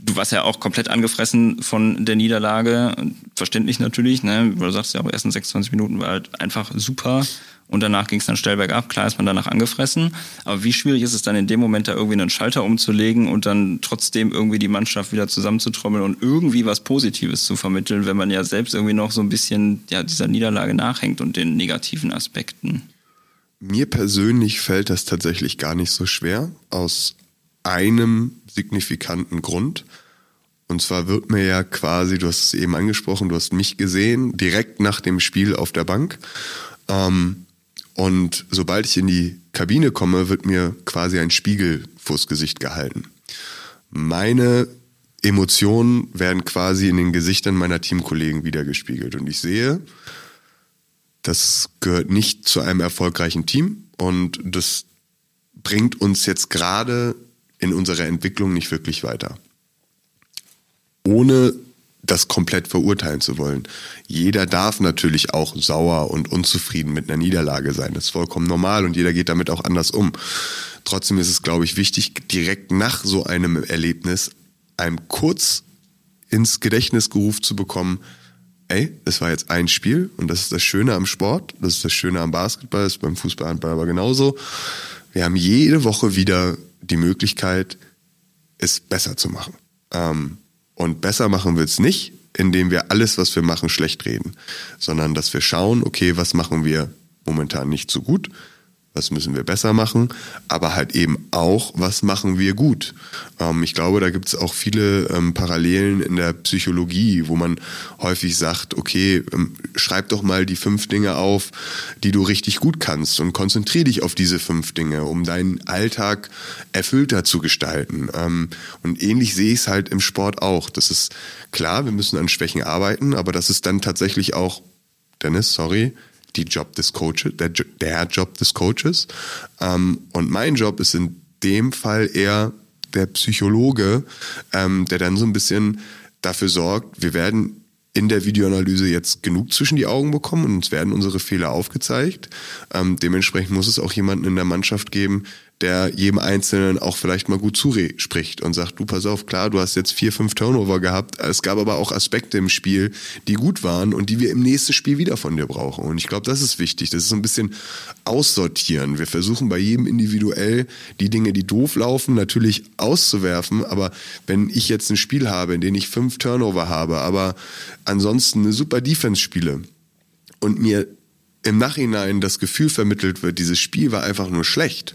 Du warst ja auch komplett angefressen von der Niederlage. Verständlich natürlich, ne? Du sagst ja auch, ersten 26 Minuten war halt einfach super. Und danach ging es dann steil bergab. Klar ist man danach angefressen. Aber wie schwierig ist es dann in dem Moment da irgendwie einen Schalter umzulegen und dann trotzdem irgendwie die Mannschaft wieder zusammenzutrommeln und irgendwie was Positives zu vermitteln, wenn man ja selbst irgendwie noch so ein bisschen ja, dieser Niederlage nachhängt und den negativen Aspekten? Mir persönlich fällt das tatsächlich gar nicht so schwer, aus einem signifikanten Grund. Und zwar wird mir ja quasi, du hast es eben angesprochen, du hast mich gesehen, direkt nach dem Spiel auf der Bank. Ähm, und sobald ich in die Kabine komme, wird mir quasi ein Spiegel vors Gesicht gehalten. Meine Emotionen werden quasi in den Gesichtern meiner Teamkollegen wiedergespiegelt. Und ich sehe, das gehört nicht zu einem erfolgreichen Team und das bringt uns jetzt gerade in unserer Entwicklung nicht wirklich weiter. Ohne das komplett verurteilen zu wollen. Jeder darf natürlich auch sauer und unzufrieden mit einer Niederlage sein. Das ist vollkommen normal und jeder geht damit auch anders um. Trotzdem ist es, glaube ich, wichtig, direkt nach so einem Erlebnis einem kurz ins Gedächtnis gerufen zu bekommen, ey, es war jetzt ein Spiel und das ist das Schöne am Sport, das ist das Schöne am Basketball, das ist beim Fußballhandball aber genauso. Wir haben jede Woche wieder die Möglichkeit, es besser zu machen. Ähm, und besser machen wir es nicht, indem wir alles, was wir machen, schlecht reden, sondern dass wir schauen, okay, was machen wir momentan nicht so gut, was müssen wir besser machen, aber halt eben auch, was machen wir gut. Ähm, ich glaube, da gibt es auch viele ähm, Parallelen in der Psychologie, wo man häufig sagt, okay, ähm, schreib doch mal die fünf Dinge auf, die du richtig gut kannst und konzentriere dich auf diese fünf Dinge, um deinen Alltag erfüllter zu gestalten. Ähm, und ähnlich sehe ich es halt im Sport auch. Das ist klar, wir müssen an Schwächen arbeiten, aber das ist dann tatsächlich auch, Dennis, sorry, die Job des Coaches, der, der Job des Coaches. Ähm, und mein Job ist in dem Fall eher der Psychologe, ähm, der dann so ein bisschen dafür sorgt, wir werden in der Videoanalyse jetzt genug zwischen die Augen bekommen und uns werden unsere Fehler aufgezeigt. Ähm, dementsprechend muss es auch jemanden in der Mannschaft geben, der jedem Einzelnen auch vielleicht mal gut zuspricht und sagt, du pass auf, klar, du hast jetzt vier, fünf Turnover gehabt. Es gab aber auch Aspekte im Spiel, die gut waren und die wir im nächsten Spiel wieder von dir brauchen. Und ich glaube, das ist wichtig. Das ist so ein bisschen aussortieren. Wir versuchen bei jedem individuell die Dinge, die doof laufen, natürlich auszuwerfen. Aber wenn ich jetzt ein Spiel habe, in dem ich fünf Turnover habe, aber ansonsten eine super Defense spiele und mir im Nachhinein das Gefühl vermittelt wird, dieses Spiel war einfach nur schlecht,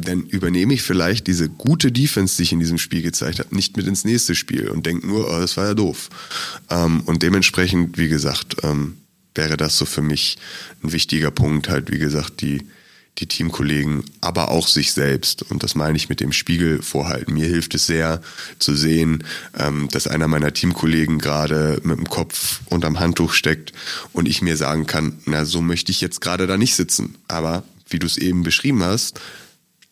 dann übernehme ich vielleicht diese gute Defense, die ich in diesem Spiel gezeigt habe, nicht mit ins nächste Spiel und denke nur, oh, das war ja doof. Ähm, und dementsprechend, wie gesagt, ähm, wäre das so für mich ein wichtiger Punkt, halt, wie gesagt, die, die Teamkollegen, aber auch sich selbst. Und das meine ich mit dem Spiegel vorhalten. Mir hilft es sehr zu sehen, ähm, dass einer meiner Teamkollegen gerade mit dem Kopf unterm Handtuch steckt und ich mir sagen kann, na, so möchte ich jetzt gerade da nicht sitzen. Aber wie du es eben beschrieben hast,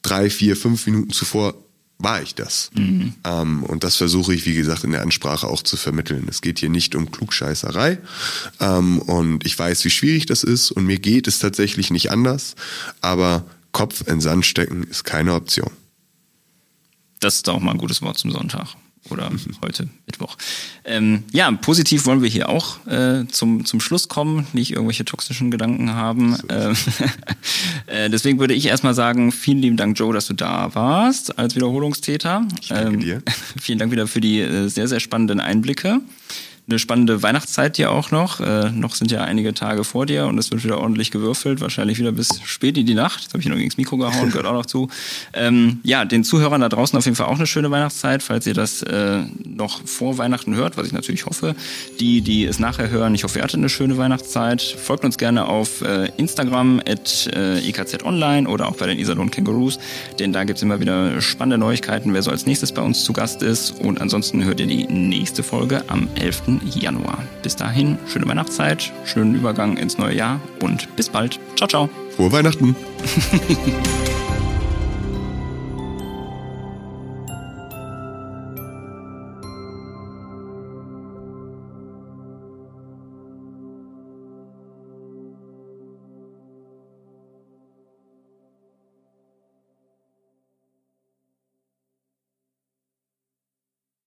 drei, vier, fünf Minuten zuvor war ich das. Mhm. Ähm, und das versuche ich, wie gesagt, in der Ansprache auch zu vermitteln. Es geht hier nicht um Klugscheißerei. Ähm, und ich weiß, wie schwierig das ist. Und mir geht es tatsächlich nicht anders. Aber Kopf in Sand stecken ist keine Option. Das ist auch mal ein gutes Wort zum Sonntag oder heute Mittwoch. Ähm, ja, positiv wollen wir hier auch äh, zum, zum Schluss kommen, nicht irgendwelche toxischen Gedanken haben. Ähm, äh, deswegen würde ich erstmal sagen, vielen lieben Dank, Joe, dass du da warst als Wiederholungstäter. Ich danke ähm, dir. vielen Dank wieder für die äh, sehr, sehr spannenden Einblicke. Eine spannende Weihnachtszeit dir auch noch. Äh, noch sind ja einige Tage vor dir und es wird wieder ordentlich gewürfelt, wahrscheinlich wieder bis spät in die Nacht. Das habe ich noch gegen das Mikro gehauen, gehört auch noch zu. Ähm, ja, den Zuhörern da draußen auf jeden Fall auch eine schöne Weihnachtszeit, falls ihr das äh, noch vor Weihnachten hört, was ich natürlich hoffe. Die, die es nachher hören, ich hoffe, ihr hattet eine schöne Weihnachtszeit. Folgt uns gerne auf äh, Instagram at äh, EKZ Online oder auch bei den Iserlohn Kangaroos, denn da gibt's immer wieder spannende Neuigkeiten, wer so als nächstes bei uns zu Gast ist. Und ansonsten hört ihr die nächste Folge am 11. Januar. Bis dahin, schöne Weihnachtszeit, schönen Übergang ins neue Jahr und bis bald. Ciao, ciao. Frohe Weihnachten.